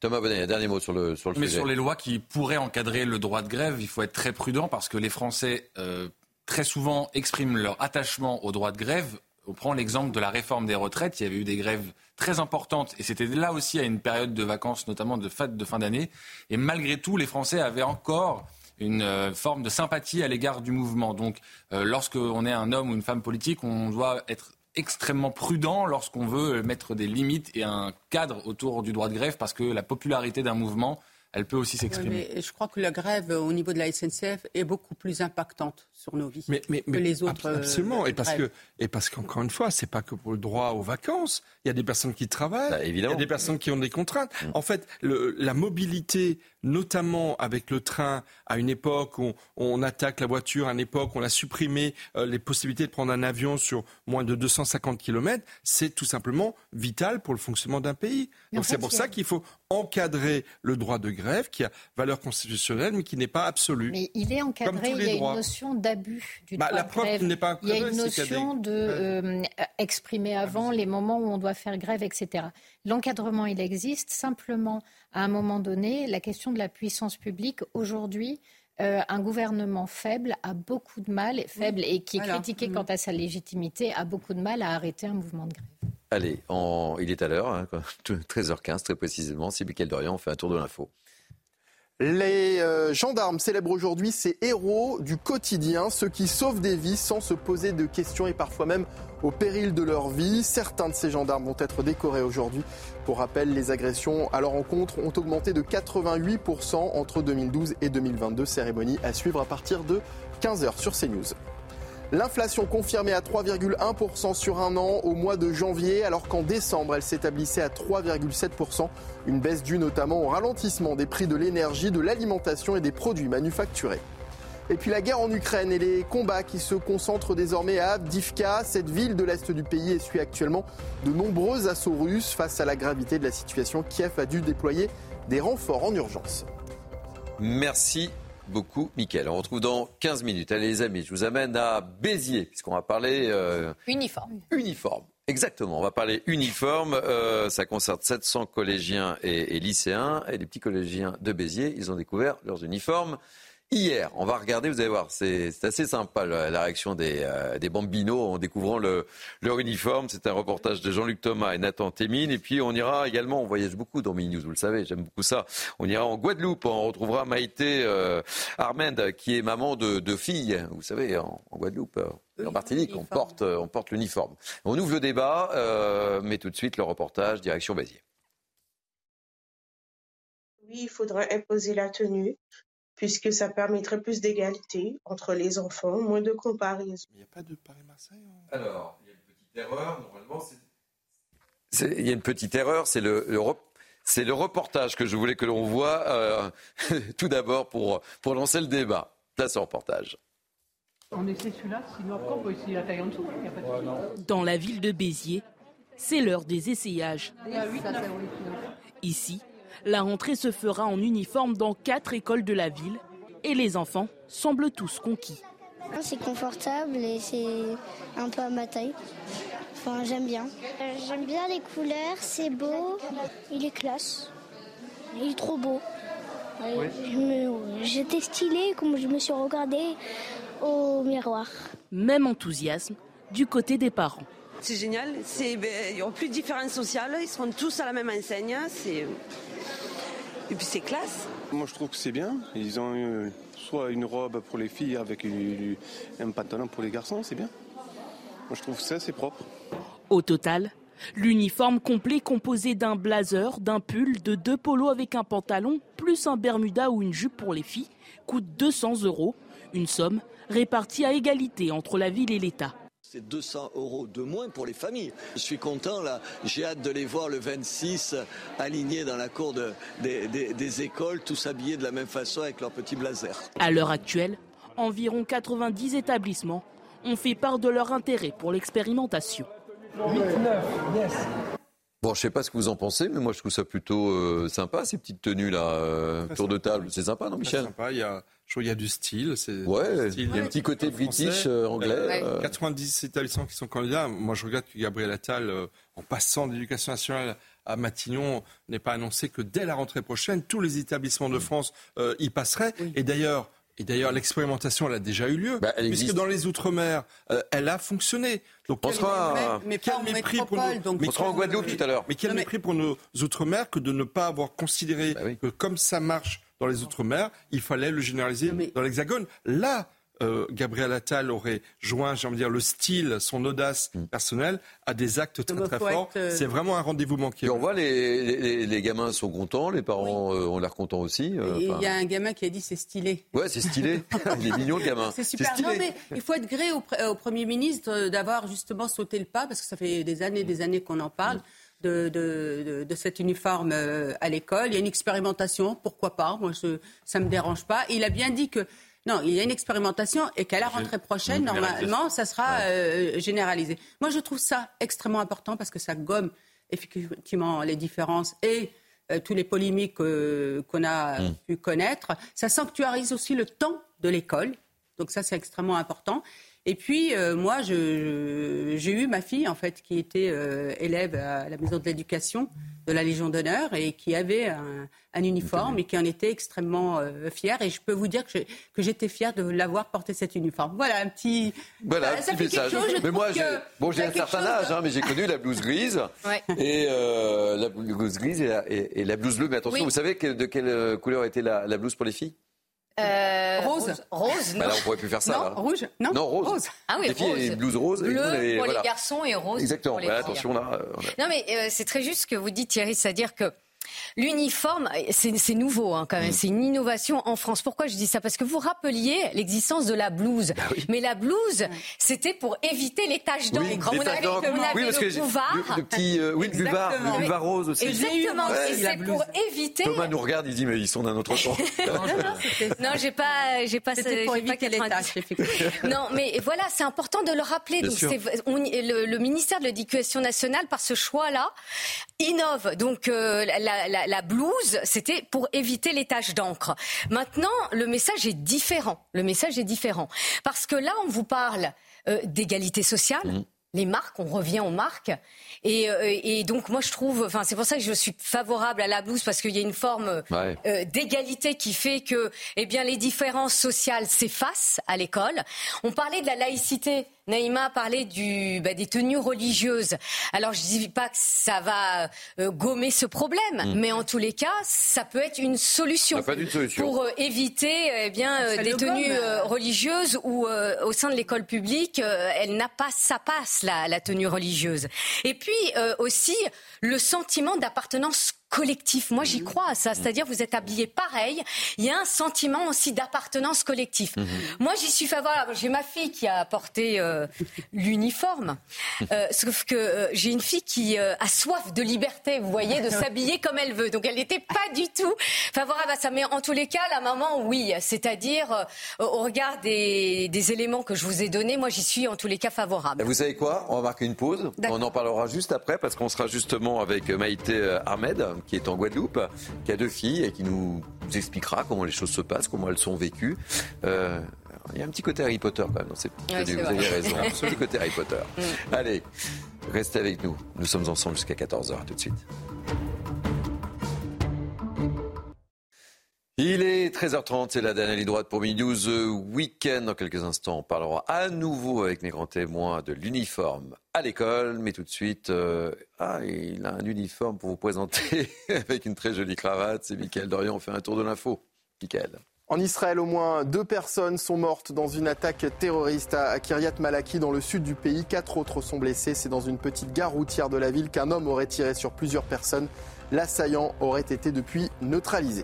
Thomas Bonnet, un dernier mot sur le, sur le Mais sujet. sur les lois qui pourraient encadrer le droit de grève, il faut être très prudent parce que les Français, euh, très souvent, expriment leur attachement au droit de grève. On prend l'exemple de la réforme des retraites. Il y avait eu des grèves très importantes et c'était là aussi à une période de vacances, notamment de fête de fin d'année. Et malgré tout, les Français avaient encore une euh, forme de sympathie à l'égard du mouvement. Donc, euh, lorsqu'on est un homme ou une femme politique, on doit être extrêmement prudent lorsqu'on veut mettre des limites et un cadre autour du droit de grève parce que la popularité d'un mouvement, elle peut aussi s'exprimer. Oui, je crois que la grève au niveau de la SNCF est beaucoup plus impactante sur nos vies mais, mais, que mais les autres. ab- Absolument. euh, Et parce, que, et parce qu'encore une fois, c'est pas que pour le droit aux vacances. Il y a des personnes qui travaillent. Bah, évidemment. Il y a des personnes qui ont des contraintes. Mm. En fait, le- la mobilité, notamment avec le train, à une époque où on attaque la voiture, à une époque où on a supprimé euh, les possibilités de prendre un avion sur moins de 250 km, c'est tout simplement vital pour le fonctionnement d'un pays. Mais Donc c'est pour ça qu'il faut encadrer le droit de grève qui a valeur constitutionnelle mais qui n'est pas absolu. Mais il est Comme encadré, tous il y les a droits. une notion d'abus du Bah, droit la de preuve grève. qu'il n'est pas Il y a une notion des- de euh, exprimer avant les moments où on doit faire grève, etc. L'encadrement, il existe. Simplement, à un moment donné, la question de la puissance publique, aujourd'hui, euh, un gouvernement faible a beaucoup de mal, faible et qui est critiqué Mhm. quant à sa légitimité, a beaucoup de mal à arrêter un mouvement de grève. Allez, il est à l'heure, hein, [laughs] quand- 13h15 très précisément. C'est Mickaël Dorian, on fait un tour de l'info. Les euh, gendarmes célèbrent aujourd'hui ces héros du quotidien, ceux qui sauvent des vies sans se poser de questions et parfois même au péril de leur vie. Certains de ces gendarmes vont être décorés aujourd'hui. Pour rappel, les agressions à leur encontre ont augmenté de 88% entre 2012 et 2022. Cérémonie à suivre à partir de 15h sur CNews. L'inflation confirmée à 3,1% sur un an au mois de janvier, alors qu'en décembre, elle s'établissait à 3,7%. Une baisse due notamment au ralentissement des prix de l'énergie, de l'alimentation et des produits manufacturés. Et puis la guerre en Ukraine et les combats qui se concentrent désormais à Avdivka. Cette ville de l'Est du pays essuie actuellement de nombreux assauts russes. Face à la gravité de la situation, Kiev a dû déployer des renforts en urgence. Merci beaucoup, Mickaël. On retrouve dans 15 minutes. Allez, les amis, je vous amène à Béziers, puisqu'on va parler euh, Uniforme. uniforme. Exactement, on va parler uniforme. Euh, ça concerne 700 collégiens et, et lycéens. Et les petits collégiens de Béziers, ils ont découvert leurs uniformes hier. On va regarder, vous allez voir, c'est assez sympa la, la réaction des, euh, des bambinos en découvrant le, leur uniforme. C'est un reportage de Jean-Luc Thomas et Nathan Témine. Et puis on ira également, on voyage beaucoup dans Mini News, vous le savez, j'aime beaucoup ça. On ira en Guadeloupe, on retrouvera Maïté euh, Armend, qui est maman de, de filles, vous savez, en, en Guadeloupe. euh, En Martinique, on porte, euh, on porte l'uniforme. On ouvre le débat, euh, mais tout de suite le reportage direction Béziers. Oui, il faudra imposer la tenue, puisque ça permettrait plus d'égalité entre les enfants, moins de comparaison. Il n'y a pas de Paris-Marseille Alors, il y a une petite erreur. Normalement, c'est. Il y a une petite erreur, c'est le, le rep- c'est le reportage que je voulais que l'on voit euh, [laughs] tout d'abord pour, pour lancer le débat. Place au reportage. On essaie celui-là, sinon après on peut essayer la taille en dessous. il y a pas de souci. Dans la ville de Béziers, c'est l'heure des essayages. Ici, la rentrée se fera en uniforme dans quatre écoles de la ville et les enfants semblent tous conquis. C'est confortable et c'est un peu à ma taille. Enfin, j'aime bien. Euh, J'aime bien les couleurs, c'est beau. Il est classe. Il est trop beau. Ouais, je me- J'étais stylée comme je me suis regardée au miroir. Même enthousiasme du côté des parents. C'est génial. C'est, ben, il n'y aura plus de différence sociale. Ils seront tous à la même enseigne. C'est... Et puis c'est classe. Moi je trouve que c'est bien. Ils ont euh, soit une robe pour les filles avec une- un pantalon pour les garçons, c'est bien. Moi je trouve que ça c'est propre. Au total, l'uniforme complet composé d'un blazer, d'un pull, de deux polos avec un pantalon, plus un bermuda ou une jupe pour les filles, coûte 200 euros. Une somme répartie à égalité entre la ville et l'État. C'est 200 euros de moins pour les familles. Je suis content là. J'ai hâte de les voir le 26 alignés dans la cour de- des, des- des écoles, tous habillés de la même façon avec leur petit blazer. À l'heure actuelle, environ 90 établissements ont fait part de leur intérêt pour l'expérimentation. 8, 9, yes. Bon, je sais pas ce que vous en pensez, mais moi je trouve ça plutôt euh, sympa ces petites tenues là, euh, tour de table. C'est sympa, non, Michel? sympa. Il y a, je trouve, il y a du style. C'est Ouais, style il y a un petit côté british, euh, anglais. euh. 90 établissements qui sont candidats. Moi, je regrette que Gabriel Attal, euh, en passant de l'éducation nationale à Matignon, n'ait pas annoncé que dès la rentrée prochaine, tous les établissements de France euh, y passeraient. Et d'ailleurs. Et d'ailleurs, l'expérimentation, elle a déjà eu lieu, Bah, elle puisque dans les Outre-mer, euh, elle a fonctionné. Donc, On sera- Mais- mais quel mépris pour nos- donc- mais On sera en Guadeloupe tout à l'heure. mais quel Non, mais- mépris pour nos Outre-mer que de ne pas avoir considéré Bah oui. que comme ça marche dans les Outre-mer, il fallait le généraliser mais- dans l'Hexagone. Là, euh, Gabriel Attal aurait joint, j'ai envie de dire, le style, son audace Mm. personnelle à des actes très très forts. être, euh, C'est vraiment un rendez-vous manqué. Et on voit les, les, les gamins sont contents, les parents euh, ont l'air contents aussi. euh, Et Il y a un gamin qui a dit c'est stylé. Ouais, c'est stylé. [laughs] il est mignon le gamin. C'est super. stylé. Non, mais il faut être gré au, pr- au Premier ministre d'avoir justement sauté le pas, parce que ça fait des années des années qu'on en parle, de, de, de, de cet uniforme à l'école. Il y a une expérimentation, pourquoi pas Moi, je, ça ne me dérange pas. Il a bien dit que. Non, il y a une expérimentation et qu'à la rentrée prochaine, normalement, ça sera euh, généralisé. Moi, je trouve ça extrêmement important parce que ça gomme effectivement les différences et euh, tous les polémiques euh, qu'on a Mm. pu connaître. Ça sanctuarise aussi le temps de l'école. Donc ça, c'est extrêmement important. Et puis, euh, moi, j'ai eu ma fille, en fait, qui était euh, élève à la Maison de l'Éducation de la Légion d'honneur et qui avait un, un uniforme et qui en était extrêmement euh, fière. Et je peux vous dire que j'étais fière de l'avoir porté cet uniforme. Voilà, un petit... Voilà, Ça- un petit message. chose, mais moi, j'ai bon, un certain âge, de- hein, mais j'ai connu la blouse grise Ouais. et euh, la blouse grise et la, et- et la blouse bleue. Mais attention, Oui. vous savez que- de quelle couleur était la, la blouse pour les filles? Euh, Rose. Rose, non. bah Là, on pourrait plus faire ça. non, là. rouge Non, Non, rose. Ah oui, les filles, rose. les blouses roses. et Bleu nous, on avait- pour voilà. les garçons et rose Exactement. pour les Bah, attention là. euh, on a- Non, mais euh, c'est très juste ce que vous dites, Thierry, c'est-à-dire que l'uniforme, c'est c'est nouveau hein, Mm. quand même, c'est une innovation en France. Pourquoi je dis ça? Parce que vous rappeliez l'existence de la blouse. Bah Mais la blouse, c'était pour éviter les taches d'encre. Oui, on taches avait, d'encre. on avait Oui, parce que le j'ai- bouvard. le, le petit, euh, oui, le buvard, le buvard rose aussi. Exactement, et la c'est pour éviter. Thomas nous regarde, il dit mais ils sont d'un autre temps. [laughs] Non, j'ai pas, j'ai pas, C'était pour éviter les 90. tâches, effectivement. [laughs] Non, mais voilà, c'est important de le rappeler. Donc, on- le, le ministère de l'Éducation nationale, par ce choix-là, innove. Donc, euh, la, la- la blouse, c'était pour éviter les taches d'encre. Maintenant, le message est différent. Le message est différent. Parce que là, on vous parle euh, d'égalité sociale. Mmh. Les marques, on revient aux marques. Et, euh, et donc, moi, je trouve, enfin, c'est pour ça que je suis favorable à la blouse parce qu'il y a une forme Ouais. euh, d'égalité qui fait que eh bien, les différences sociales s'effacent à l'école. On parlait de la laïcité. Naïma parlait du, bah, des tenues religieuses. Alors je dis pas que ça va euh, gommer ce problème, mais en tous les cas, ça peut être une solution une solution. pour euh, éviter eh bien euh, des tenues gomme. euh, religieuses où euh, au sein de l'école publique, euh, elle n'a pas sa passe la, la tenue religieuse. Et puis euh, aussi le sentiment d'appartenance collectif. Moi, j'y crois à ça. C'est-à-dire, vous êtes habillés pareil. Il y a un sentiment aussi d'appartenance collectif. Moi, j'y suis favorable. J'ai ma fille qui a porté euh, l'uniforme. Euh, sauf que euh, j'ai une fille qui a soif de liberté, vous voyez, de [laughs] s'habiller comme elle veut. Donc, elle n'était pas du tout favorable à ça. Mais en tous les cas, la maman, oui. C'est-à-dire, au regard des, des éléments que je vous ai donnés, moi, j'y suis en tous les cas favorable. Vous savez quoi? On va marquer une pause. On en parlera juste après parce qu'on sera justement avec Maïté Ahmed qui est en Guadeloupe, qui a deux filles et qui nous expliquera comment les choses se passent, comment elles sont vécues. Euh, il y a un petit côté Harry Potter quand même dans ces petites Ouais, Vous vrai. avez raison. Un petit côté Harry Potter. [laughs] Mm. Allez, restez avec nous. Nous sommes ensemble jusqu'à 14h. tout de suite. Il est 13h30, c'est la dernière ligne droite pour News euh, Weekend. Dans quelques instants, on parlera à nouveau avec mes grands témoins de l'uniforme à l'école. Mais tout de suite, euh, ah, il a un uniforme pour vous présenter [laughs] avec une très jolie cravate. C'est Mickaël Dorian, on fait un tour de l'info. Mickaël. En Israël, au moins deux personnes sont mortes dans une attaque terroriste à Kiryat Malaki dans le sud du pays. Quatre autres sont blessés. C'est dans une petite gare routière de la ville qu'un homme aurait tiré sur plusieurs personnes. L'assaillant aurait été depuis neutralisé.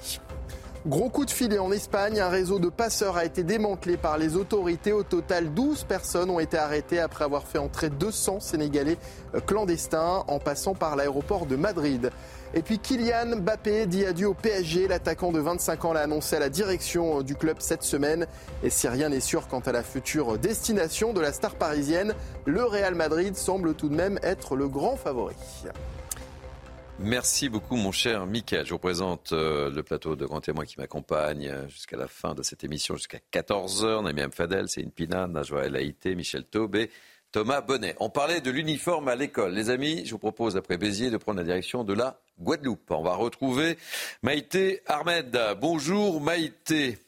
Gros coup de filet en Espagne, un réseau de passeurs a été démantelé par les autorités. Au total, 12 personnes ont été arrêtées après avoir fait entrer 200 Sénégalais euh, clandestins en passant par l'aéroport de Madrid. Et puis Kylian Mbappé dit adieu au PSG. L'attaquant de 25 ans l'a annoncé à la direction euh, du club cette semaine. Et si rien n'est sûr quant à la future destination de la star parisienne, le Real Madrid semble tout de même être le grand favori. Merci beaucoup, mon cher Mickaël. Je vous présente euh, le plateau de grands témoins qui m'accompagne jusqu'à la fin de cette émission, jusqu'à 14h. Namiam Fadel, Céline Pina, Najwa El Haïté, Michel Taubé, Thomas Bonnet. On parlait de l'uniforme à l'école. Les amis, je vous propose, après Béziers, de prendre la direction de la Guadeloupe. On va retrouver Maïté Ahmed. Bonjour Maïté.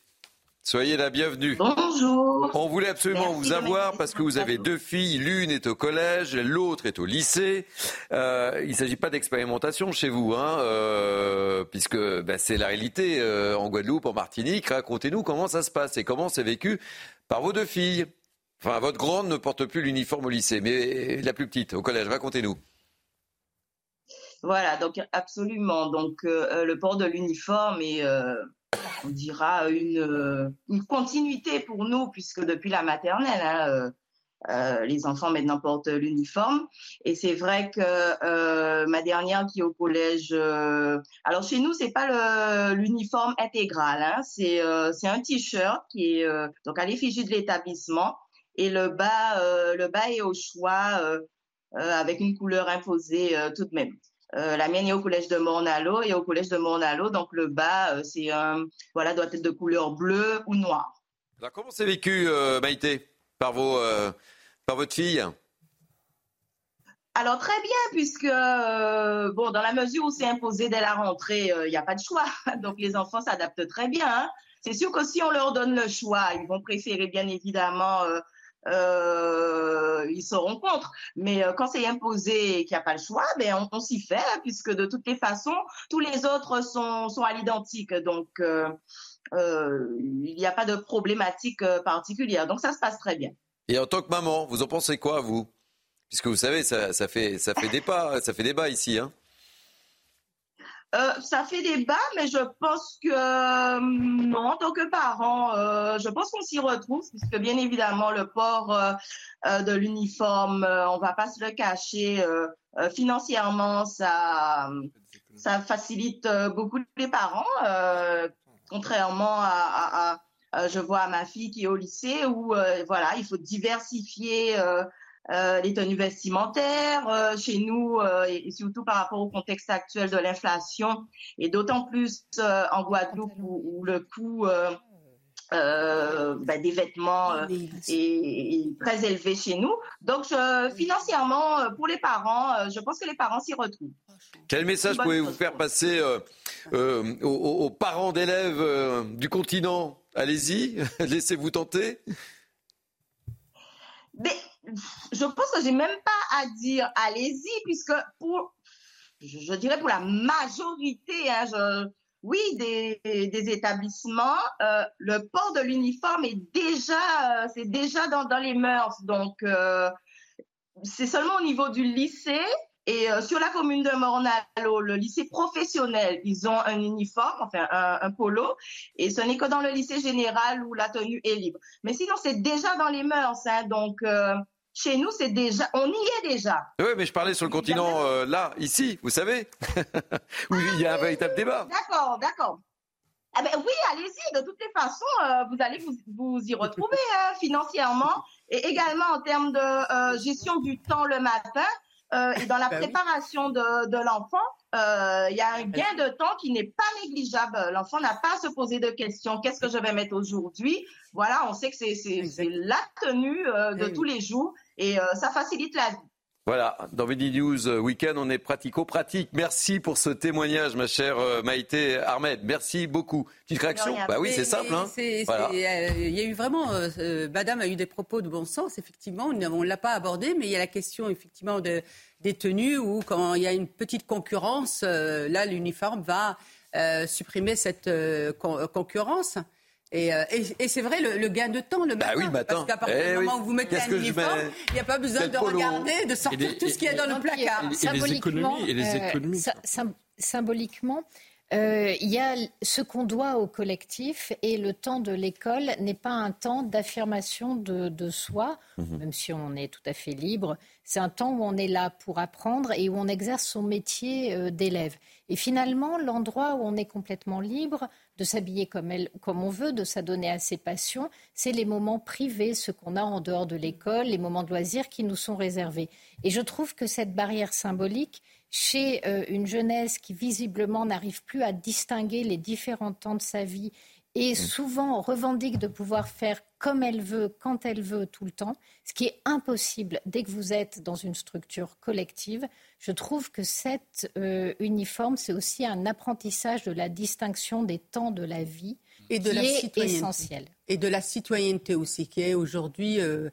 Soyez la bienvenue. Bonjour. On voulait absolument vous avoir parce que vous avez deux filles. L'une est au collège, l'autre est au lycée. Euh, il ne s'agit pas d'expérimentation chez vous, hein, euh, puisque ben, c'est la réalité euh, en Guadeloupe, en Martinique. Racontez-nous comment ça se passe et comment c'est vécu par vos deux filles. Enfin, votre grande ne porte plus l'uniforme au lycée, mais la plus petite au collège. Racontez-nous. Voilà, donc absolument. Donc le port de l'uniforme est on dira, une, une, continuité pour nous, puisque depuis la maternelle, hein, euh, euh, les enfants maintenant portent l'uniforme. Et c'est vrai que euh, ma dernière qui est au collège, alors chez nous, c'est pas l'uniforme intégral, hein, c'est un t-shirt qui est donc à l'effigie de l'établissement. Et le bas, le bas est au choix avec une couleur imposée tout de même. Euh, la mienne est au collège de Mornalo et au collège de Mornalo, donc le bas, euh, c'est voilà, doit être de couleur bleue ou noire. Alors comment c'est vécu, euh, Maïté, par, vos, par votre fille? Alors très bien, puisque bon, dans la mesure où c'est imposé dès la rentrée, il n'y a pas de choix. [laughs] Donc les enfants s'adaptent très bien. Hein. C'est sûr que si on leur donne le choix, ils vont préférer bien évidemment euh, ils seront contre. Mais euh, quand c'est imposé et qu'il n'y a pas le choix, ben on, s'y fait, hein, puisque de toutes les façons, tous les autres sont, sont à l'identique. Donc, euh, il n'y a pas de problématique particulière. Donc, ça se passe très bien. Et en tant que maman, vous en pensez quoi, vous? Puisque vous savez, ça, ça, fait, ça fait débat, ça fait débat ici. Hein euh, ça fait débat, mais je pense que euh, en tant que parent, euh, je pense qu'on s'y retrouve, puisque bien évidemment le port de l'uniforme, on va pas se le cacher, financièrement, ça, ça facilite beaucoup les parents, contrairement à, je vois à ma fille qui est au lycée où voilà, il faut diversifier euh, les tenues vestimentaires euh, chez nous euh, et, surtout par rapport au contexte actuel de l'inflation et d'autant plus en Guadeloupe où, le coût ben, des vêtements est, très élevé chez nous. Donc financièrement, pour les parents, je pense que les parents s'y retrouvent. Quel message pouvez-vous faire passer aux, parents d'élèves du continent? Allez-y, [laughs] laissez-vous tenter. Mais je pense que j'ai même pas à dire allez-y, puisque pour, je, dirais pour la majorité, hein, oui, des, établissements, euh, le port de l'uniforme est déjà, euh, c'est déjà dans, les mœurs. Donc, euh, c'est seulement au niveau du lycée et sur la commune de Mornalo, le lycée professionnel, ils ont un uniforme, enfin un, polo, et ce n'est que dans le lycée général où la tenue est libre. Mais sinon, c'est déjà dans les mœurs, hein, donc chez nous, c'est déjà, on y est déjà. Oui, mais je parlais sur le continent, euh, là, ici, vous savez, [laughs] où il y a un véritable débat. D'accord, d'accord. Ah ben oui, allez-y. De toutes les façons, euh, vous allez vous, y retrouver hein, [laughs] financièrement et également en termes de euh, gestion du temps le matin et dans la ben préparation de, de l'enfant. Il y a un gain de temps qui n'est pas négligeable. L'enfant n'a pas à se poser de questions. Qu'est-ce que je vais mettre aujourd'hui? Voilà, on sait que c'est la tenue de tous les jours et euh, ça facilite la vie. Voilà, dans Midi News euh, Weekend, on est pratico-pratique. Merci pour ce témoignage, ma chère euh, Maïté Ahmed. Merci beaucoup. Petite réaction Bah oui, c'est simple. Hein. Il y a eu vraiment, Madame a eu des propos de bon sens, effectivement. On ne l'a pas abordé, mais il y a la question, effectivement, de, des tenues où, quand il y a une petite concurrence, là, l'uniforme va supprimer cette concurrence. Euh, et, c'est vrai, le, gain de temps, le bah matin. oui, Parce qu'à partir eh du moment où vous mettez un uniforme, il n'y a pas besoin de regarder, de sortir tout ce qu'il y a dans le placard. Et, les économies. Et les euh, symboliquement, euh, il y a ce qu'on doit au collectif et le temps de l'école n'est pas un temps d'affirmation de, soi, mhm. même si on est tout à fait libre. C'est un temps où on est là pour apprendre et où on exerce son métier d'élève. Et finalement, l'endroit où on est complètement libre de s'habiller comme, comme on veut, de s'adonner à ses passions, c'est les moments privés, ce qu'on a en dehors de l'école, les moments de loisirs qui nous sont réservés. Et je trouve que cette barrière symbolique chez euh, une jeunesse qui visiblement n'arrive plus à distinguer les différents temps de sa vie et mm. souvent revendique de pouvoir faire comme elle veut, quand elle veut, tout le temps, ce qui est impossible dès que vous êtes dans une structure collective. Je trouve que cet euh, uniforme, c'est aussi un apprentissage de la distinction des temps de la vie et de qui la est essentiel. Et de la citoyenneté aussi, qui est aujourd'hui... Euh,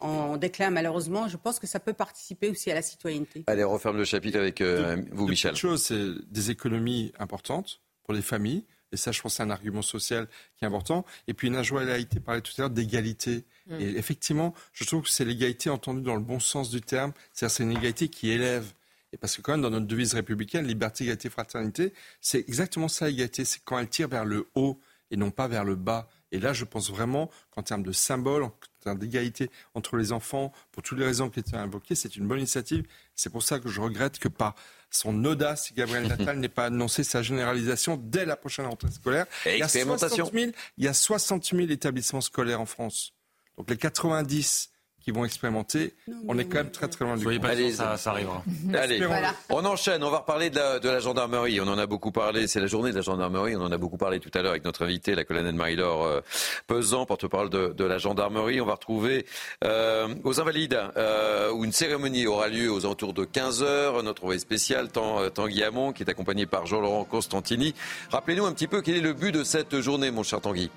en déclin malheureusement, je pense que ça peut participer aussi à la citoyenneté. Allez, on referme le chapitre avec euh, vous, Michel. chose, c'est des économies importantes pour les familles, et ça, je pense, c'est un argument social qui est important. Et puis, Najwa a été parlé tout à l'heure d'égalité. Mm. Et effectivement, je trouve que c'est l'égalité entendue dans le bon sens du terme. C'est-à-dire, c'est une égalité qui élève. Et parce que quand même, dans notre devise républicaine, liberté, égalité, fraternité, c'est exactement ça, l'égalité. C'est quand elle tire vers le haut et non pas vers le bas. Et là, je pense vraiment qu'en termes de symbole, en termes d'égalité entre les enfants, pour toutes les raisons qui étaient invoquées, c'est une bonne initiative. C'est pour ça que je regrette que par son audace, Gabriel Natal n'ait pas annoncé sa généralisation dès la prochaine rentrée scolaire. il, y a 60 000, il y a 60 000 établissements scolaires en France. Donc les 90 qui vont expérimenter. on est quand même très très loin du compte. Allez, ça, ça arrivera. [laughs] Allez, on enchaîne. On va reparler de la, de la, gendarmerie. On en a beaucoup parlé. C'est la journée de la gendarmerie. On en a beaucoup parlé tout à l'heure avec notre invité, la colonelle Marie-Laure euh, Pesant, porte-parole de, de, la gendarmerie. On va retrouver euh, aux Invalides euh, où une cérémonie aura lieu aux alentours de 15 heures. Notre envoyé spécial, Tanguy Hamon, qui est accompagné par Jean-Laurent Constantini. Rappelez-nous un petit peu quel est le but de cette journée, mon cher Tanguy.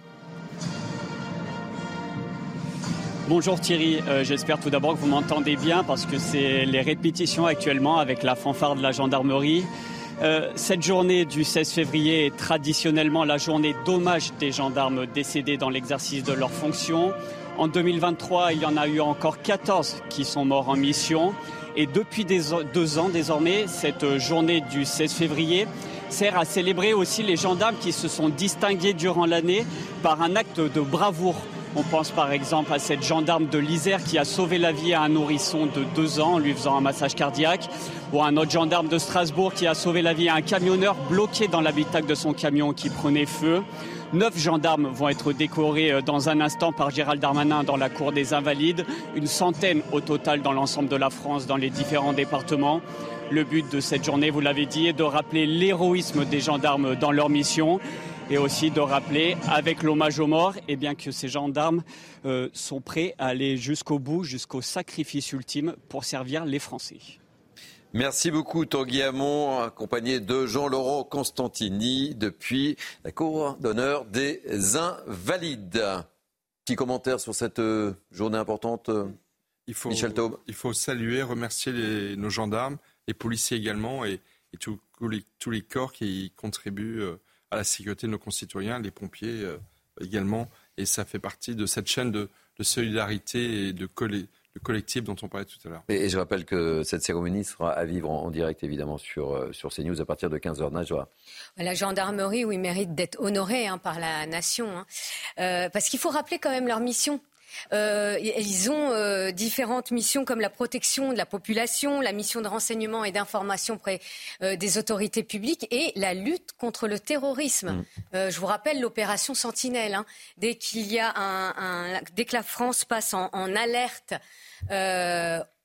Bonjour Thierry, euh, j'espère tout d'abord que vous m'entendez bien parce que c'est les répétitions actuellement avec la fanfare de la gendarmerie. Euh, cette journée du 16 février est traditionnellement la journée d'hommage des gendarmes décédés dans l'exercice de leurs fonctions. En 2023, il y en a eu encore 14 qui sont morts en mission. Et depuis deux ans désormais, cette journée du 16 février sert à célébrer aussi les gendarmes qui se sont distingués durant l'année par un acte de bravoure on pense par exemple à cette gendarme de l'Isère qui a sauvé la vie à un nourrisson de deux ans en lui faisant un massage cardiaque, ou à un autre gendarme de Strasbourg qui a sauvé la vie à un camionneur bloqué dans l'habitacle de son camion qui prenait feu. Neuf gendarmes vont être décorés euh, dans un instant par Gérald Darmanin dans la cour des Invalides, une centaine au total dans l'ensemble de la France, dans les différents départements. Le but de cette journée, vous l'avez dit, est de rappeler l'héroïsme des gendarmes dans leur mission et aussi de rappeler avec l'hommage aux morts et eh bien que ces gendarmes euh, sont prêts à aller jusqu'au bout, jusqu'au sacrifice ultime pour servir les Français. Merci beaucoup Tanguy Hamon, accompagné de Jean-Laurent Constantini depuis la Cour d'honneur des Invalides. Petit commentaire sur cette euh, journée importante, il faut, Michel Taube Il faut saluer, remercier nos gendarmes, les policiers également et, tous, les, tous, les, corps qui contribuent euh, à la sécurité de nos concitoyens, les pompiers euh, également. Et ça fait partie de cette chaîne de, solidarité et de, collectif dont on parlait tout à l'heure. Et, je rappelle que cette cérémonie sera à vivre en, direct évidemment sur, euh, sur CNews à partir de 15h. Najwa. La gendarmerie, oui, mérite d'être honorée hein, par la nation. Hein. Euh, parce qu'il faut rappeler quand même leur mission. Euh, ils ont euh, différentes missions comme la protection de la population, la mission de renseignement et d'information près euh, des autorités publiques et la lutte contre le terrorisme. Mm. je vous rappelle l'opération Sentinelle. Hein. dès qu'il y a un, dès que la France passe en alerte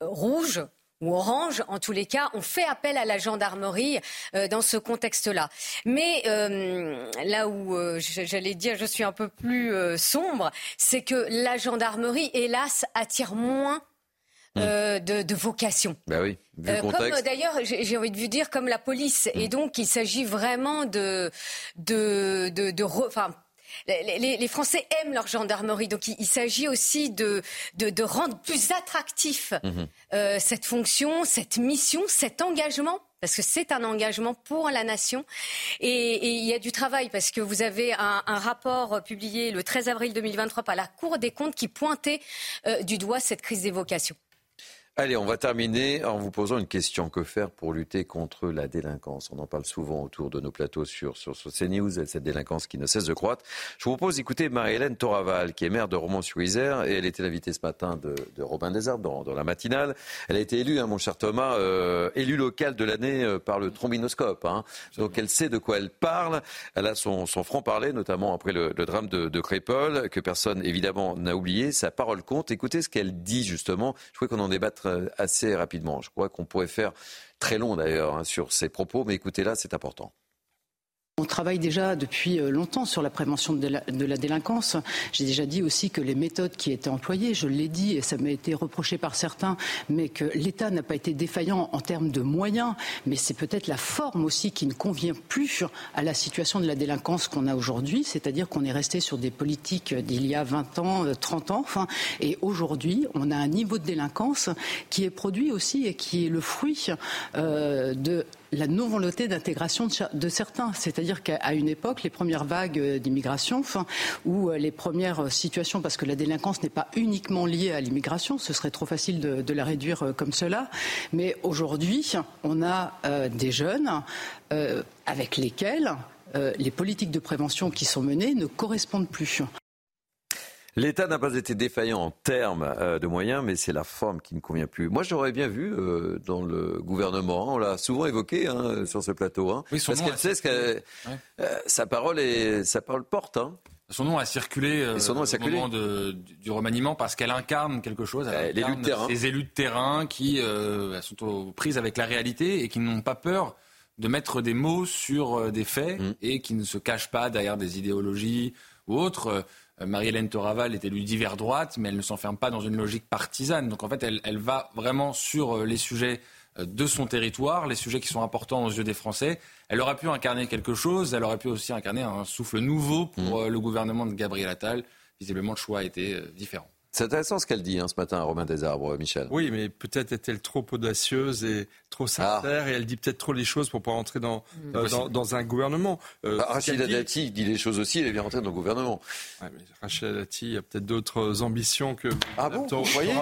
rouge, ou orange, en tous les cas, on fait appel à la gendarmerie euh, dans ce contexte-là. Mais euh, là où euh, j'allais dire je suis un peu plus sombre, c'est que la gendarmerie, hélas, attire moins hmm. de, de, vocation. Ben oui, comme d'ailleurs, j'ai envie de vous dire, comme la police. Et hmm. donc, il s'agit vraiment de, de, de, de les, Français aiment leur gendarmerie, donc il, s'agit aussi de, rendre plus attractif mhm. euh, cette fonction, cette mission, cet engagement parce que c'est un engagement pour la nation. Et, il y a du travail, parce que vous avez un, rapport publié le 13 avril 2023 par la Cour des comptes qui pointait euh, du doigt cette crise des vocations. Allez, on va terminer en vous posant une question. Que faire pour lutter contre la délinquance? On en parle souvent autour de nos plateaux sur, sur, sur CNews, cette délinquance qui ne cesse de croître. Je vous propose d'écouter Marie-Hélène Toraval, qui est maire de Romans-sur-Isère, et elle était l'invitée ce matin de, de Robin Desarbes dans, dans, la matinale. Elle a été élue, hein, mon cher Thomas, euh, élue locale de l'année euh, par le trombinoscope. Hein. Donc elle sait de quoi elle parle. Elle a son, son franc-parler, notamment après le, le drame de, de Crépol, que personne évidemment n'a oublié. Sa parole compte. Écoutez ce qu'elle dit justement. Je crois qu'on en débattre euh, assez rapidement. Je crois qu'on pourrait faire très long d'ailleurs hein, sur ces propos, mais écoutez là, c'est important. On travaille déjà depuis euh, longtemps sur la prévention de la, délinquance. J'ai déjà dit aussi que les méthodes qui étaient employées, je l'ai dit et ça m'a été reproché par certains, mais que l'État n'a pas été défaillant en termes de moyens, mais c'est peut-être la forme aussi qui ne convient plus à la situation de la délinquance qu'on a aujourd'hui, c'est-à-dire qu'on est resté sur des politiques d'il y a 20 ans, 30 euh, ans, enfin, et aujourd'hui, on a un niveau de délinquance qui est produit aussi et qui est le fruit euh, de la non-volonté d'intégration de certains. C'est-à-dire qu'à une époque, les premières vagues euh, d'immigration, ou euh, les premières euh, situations, parce que la délinquance n'est pas uniquement liée à l'immigration, ce serait trop facile de, la réduire comme cela, mais aujourd'hui, on a des jeunes avec lesquels les politiques de prévention qui sont menées ne correspondent plus. L'État n'a pas été défaillant en termes euh, de moyens, mais c'est la forme qui ne convient plus. Moi, j'aurais bien vu euh, dans le gouvernement, on l'a souvent évoqué hein, sur ce plateau, hein, parce qu'elle sait ce que euh, sa parole et sa parole porte. Hein. Son nom a circulé, son nom a circulé. au moment du remaniement parce qu'elle incarne quelque chose. Elle élus de terrain. Ces élus de terrain qui sont aux prises avec la réalité et qui n'ont pas peur de mettre des mots sur des faits mmh. et qui ne se cachent pas derrière des idéologies ou autres. Euh, Marie-Hélène Toraval est élue d'hiver droite, mais elle ne s'enferme pas dans une logique partisane. Donc en fait, elle, va vraiment sur euh, les sujets euh, de son territoire, les sujets qui sont importants aux yeux des Français. Elle aurait pu incarner quelque chose, elle aurait pu aussi incarner un souffle nouveau pour mmh. le gouvernement de Gabriel Attal. Visiblement, le choix a été différent. C'est intéressant ce qu'elle dit hein, ce matin à Romain Desarbres, Michel. Oui, mais peut-être est-elle trop audacieuse et trop sincère et elle dit peut-être trop les choses pour pas rentrer dans, mm. euh, dans, un gouvernement. Euh, bah, Rachida Dati dit... les choses aussi, elle est bien rentrée dans le gouvernement. Ouais, mais Rachida Dati a peut-être d'autres ambitions que ah bon, vous voyez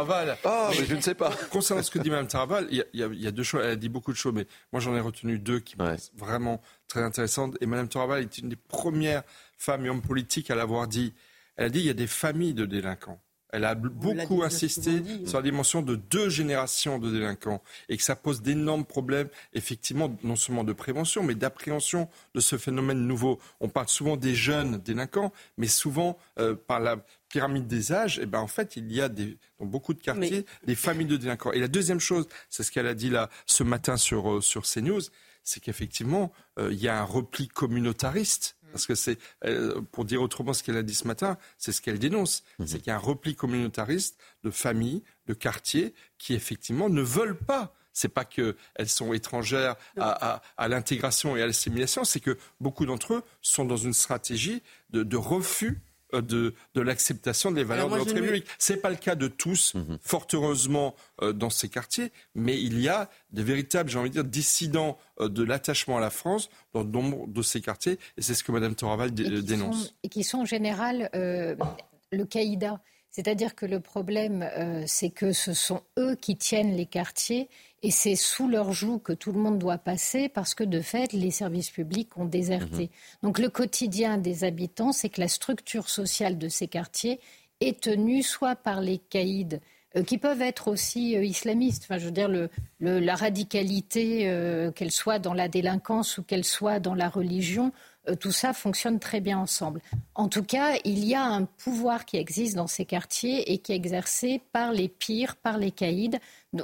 Ah, mais je ne sais pas. [laughs] Concernant ce que dit Mme Taraval, il y, a, deux choses. Elle a dit beaucoup de choses, mais moi j'en ai retenu deux qui sont vraiment très intéressantes. Et Mme Taraval est une des premières femmes et hommes politiques à l'avoir dit. Elle a dit il y a des familles de délinquants. Elle a beaucoup insisté sur la dimension de deux générations de délinquants et que ça pose d'énormes problèmes, effectivement, non seulement de prévention, mais d'appréhension de ce phénomène nouveau. On parle souvent des jeunes délinquants, mais souvent, euh, par la pyramide des âges, eh ben, en fait, il y a des, dans beaucoup de quartiers des familles de délinquants. Et la deuxième chose, c'est ce qu'elle a dit là ce matin sur, euh, sur CNews, c'est qu'effectivement, euh, il y a un repli communautariste parce que c'est, euh, pour dire autrement ce qu'elle a dit ce matin, c'est ce qu'elle dénonce. Mhm. C'est qu'il y a un repli communautariste de familles, de quartiers qui effectivement ne veulent pas c'est pas qu'elles sont étrangères à, l'intégration et à l'assimilation, c'est que beaucoup d'entre eux sont dans une stratégie de refus de, de l'acceptation des valeurs de notre République. Ce n'est pas le cas de tous, mhm. fort heureusement, euh, dans ces quartiers, mais il y a des véritables, j'ai envie de dire, dissidents euh, de l'attachement à la France dans nombre de ces quartiers, et c'est ce que Mme Toraval dénonce. et qui sont en général le caïda. C'est-à-dire que le problème, c'est que ce sont eux qui tiennent les quartiers et c'est sous leur joug que tout le monde doit passer parce que de fait, les services publics ont déserté. Mhm. Donc le quotidien des habitants, c'est que la structure sociale de ces quartiers est tenue soit par les caïds, euh, qui peuvent être aussi euh, islamistes. Enfin, je veux dire, le, la radicalité, euh, qu'elle soit dans la délinquance ou qu'elle soit dans la religion, tout ça fonctionne très bien ensemble. En tout cas, il y a un pouvoir qui existe dans ces quartiers et qui est exercé par les pires, par les caïds,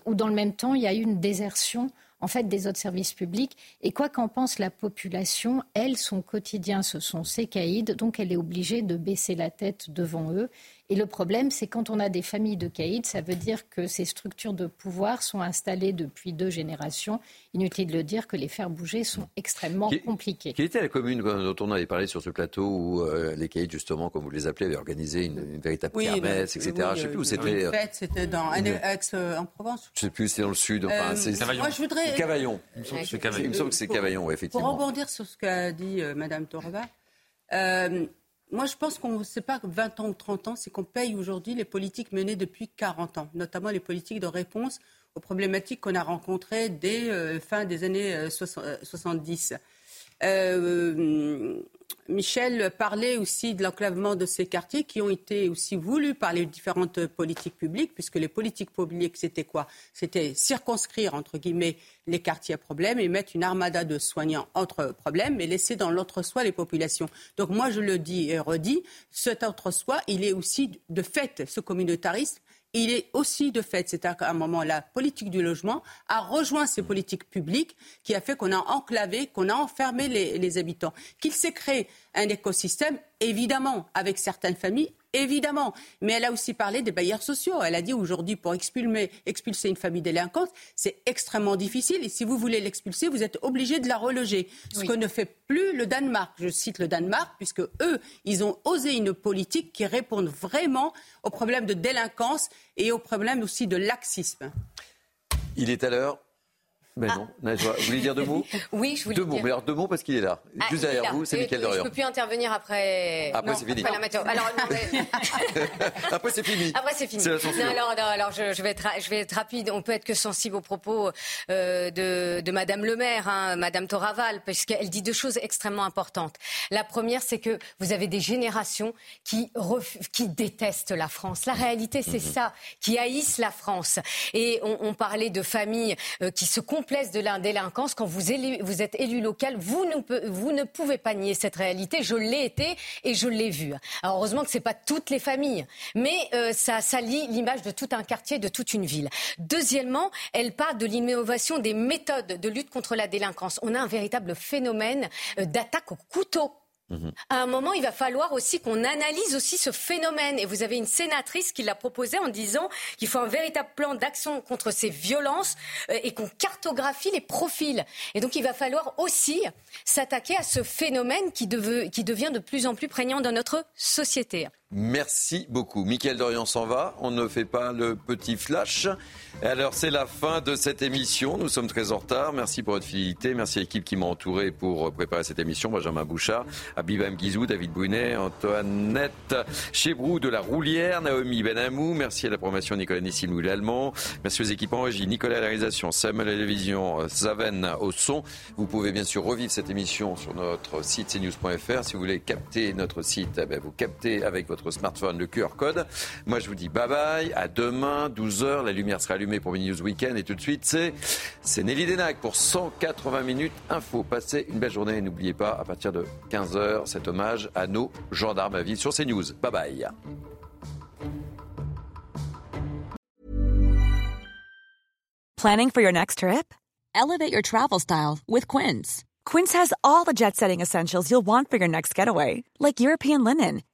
où dans le même temps, il y a eu une désertion en fait des autres services publics. Et quoi qu'en pense la population, elle, son quotidien, ce sont ces caïds, donc elle est obligée de baisser la tête devant eux. Et le problème, c'est quand on a des familles de caïds, ça veut dire que ces structures de pouvoir sont installées depuis deux générations. Inutile de le dire que les faire bouger sont extrêmement compliqués. Quelle était la commune dont on avait parlé sur ce plateau où euh, les caïds, justement, comme vous les appelez, avaient organisé une, véritable oui, kermesse, etc. je ne sais plus où c'était. C'était dans Aix, en Provence. Je ne sais plus, c'était dans le sud. Enfin, euh, c'est Moi, je voudrais. Cavaillon. Il me semble que c'est Cavaillon, effectivement. Pour rebondir sur ce qu'a dit euh, Mme Torva, moi, je pense qu'on ne sait pas 20 ans ou 30 ans, c'est qu'on paye aujourd'hui les politiques menées depuis 40 ans, notamment les politiques de réponse aux problématiques qu'on a rencontrées dès euh, fin des années 70. Euh, Michel parlait aussi de l'enclavement de ces quartiers qui ont été aussi voulus par les différentes politiques publiques, puisque les politiques publiques, c'était quoi? C'était circonscrire, entre guillemets, les quartiers à problème et mettre une armada de soignants entre problèmes, mais laisser dans l'autre-soi les populations. Donc moi, je le dis et redis, cet autre-soi, il est aussi, de fait, ce communautarisme il est aussi de fait, c'est à un moment la politique du logement a rejoint ces politiques publiques qui a fait qu'on a enclavé, qu'on a enfermé les, les habitants, qu'il s'est créé un écosystème, évidemment, avec certaines familles, évidemment. Mais elle a aussi parlé des bailleurs sociaux. Elle a dit aujourd'hui, pour expulser, expulser une famille délinquante, c'est extrêmement difficile. Et si vous voulez l'expulser, vous êtes obligé de la reloger. Ce que ne fait plus le Danemark. Je cite le Danemark, puisque eux, ils ont osé une politique qui réponde vraiment aux problèmes de délinquance et aux problèmes aussi de laxisme. Il est à l'heure. Mais Ah. non, Najwa, vous voulez dire deux mots [laughs] Oui, je voulais Deux mots, dire. mais alors deux mots parce qu'il est là. Ah, Juste derrière vous, c'est Et- Mickaël Je Dorian. peux plus intervenir après. Après, c'est fini. Après la météo. Alors, non, mais- [laughs] Après, c'est fini. Après, c'est fini. Non, alors, non, alors je, je vais être, ra- je vais être rapide. On peut être que sensible aux propos euh, de, de Madame le maire, hein, Madame Toraval, puisqu'elle dit deux choses extrêmement importantes. La première, c'est que vous avez des générations qui, ref- qui détestent la France. La réalité, c'est ça, qui haïssent la France. Et on, on parlait de familles euh, qui se de la délinquance. Quand vous, vous êtes élu local, vous ne, pouvez pas nier cette réalité. Je l'ai été et je l'ai vu. Alors heureusement que c'est pas toutes les familles, mais euh, ça salit l'image de tout un quartier, de toute une ville. Deuxièmement, elle parle de l'innovation des méthodes de lutte contre la délinquance. On a un véritable phénomène euh, d'attaque au couteau. À un moment, il va falloir aussi qu'on analyse aussi ce phénomène. Et vous avez une sénatrice qui l'a proposé en disant qu'il faut un véritable plan d'action contre ces violences euh, et qu'on cartographie les profils. Et donc, il va falloir aussi s'attaquer à ce phénomène qui devient de plus en plus prégnant dans notre société. Merci beaucoup. Mickaël Dorian s'en va. On ne fait pas le petit flash. Alors, c'est la fin de cette émission. Nous sommes très en retard. Merci pour votre fidélité. Merci à l'équipe qui m'a entouré pour préparer cette émission. Benjamin Bouchard, Abibam Guizou, David Brunet, Antoinette Chebrou de la Roulière, Naomi Benamou. Merci à la promotion Nicolas Nissimou l'Allemand. Merci aux équipes en régie, Nicolas à la réalisation, Samuel à la télévision, Zaven au son. Vous pouvez bien sûr revivre cette émission sur notre site cnews.fr. Si vous voulez capter notre site, eh ben, vous captez avec votre smartphone le QR code. Moi, je vous dis bye bye. À demain, 12h. La lumière sera allumée pour Mini News Weekend. Et tout de suite, c'est, c'est Nelly Denac pour 180 minutes info. Passez une belle journée et n'oubliez pas, à partir de 15h, cet hommage à nos gendarmes à vie sur CNews. Bye bye. Planning for your next trip? Elevate your travel style with Quince. Quince has all the jet setting essentials you'll want for your next getaway, like European linen,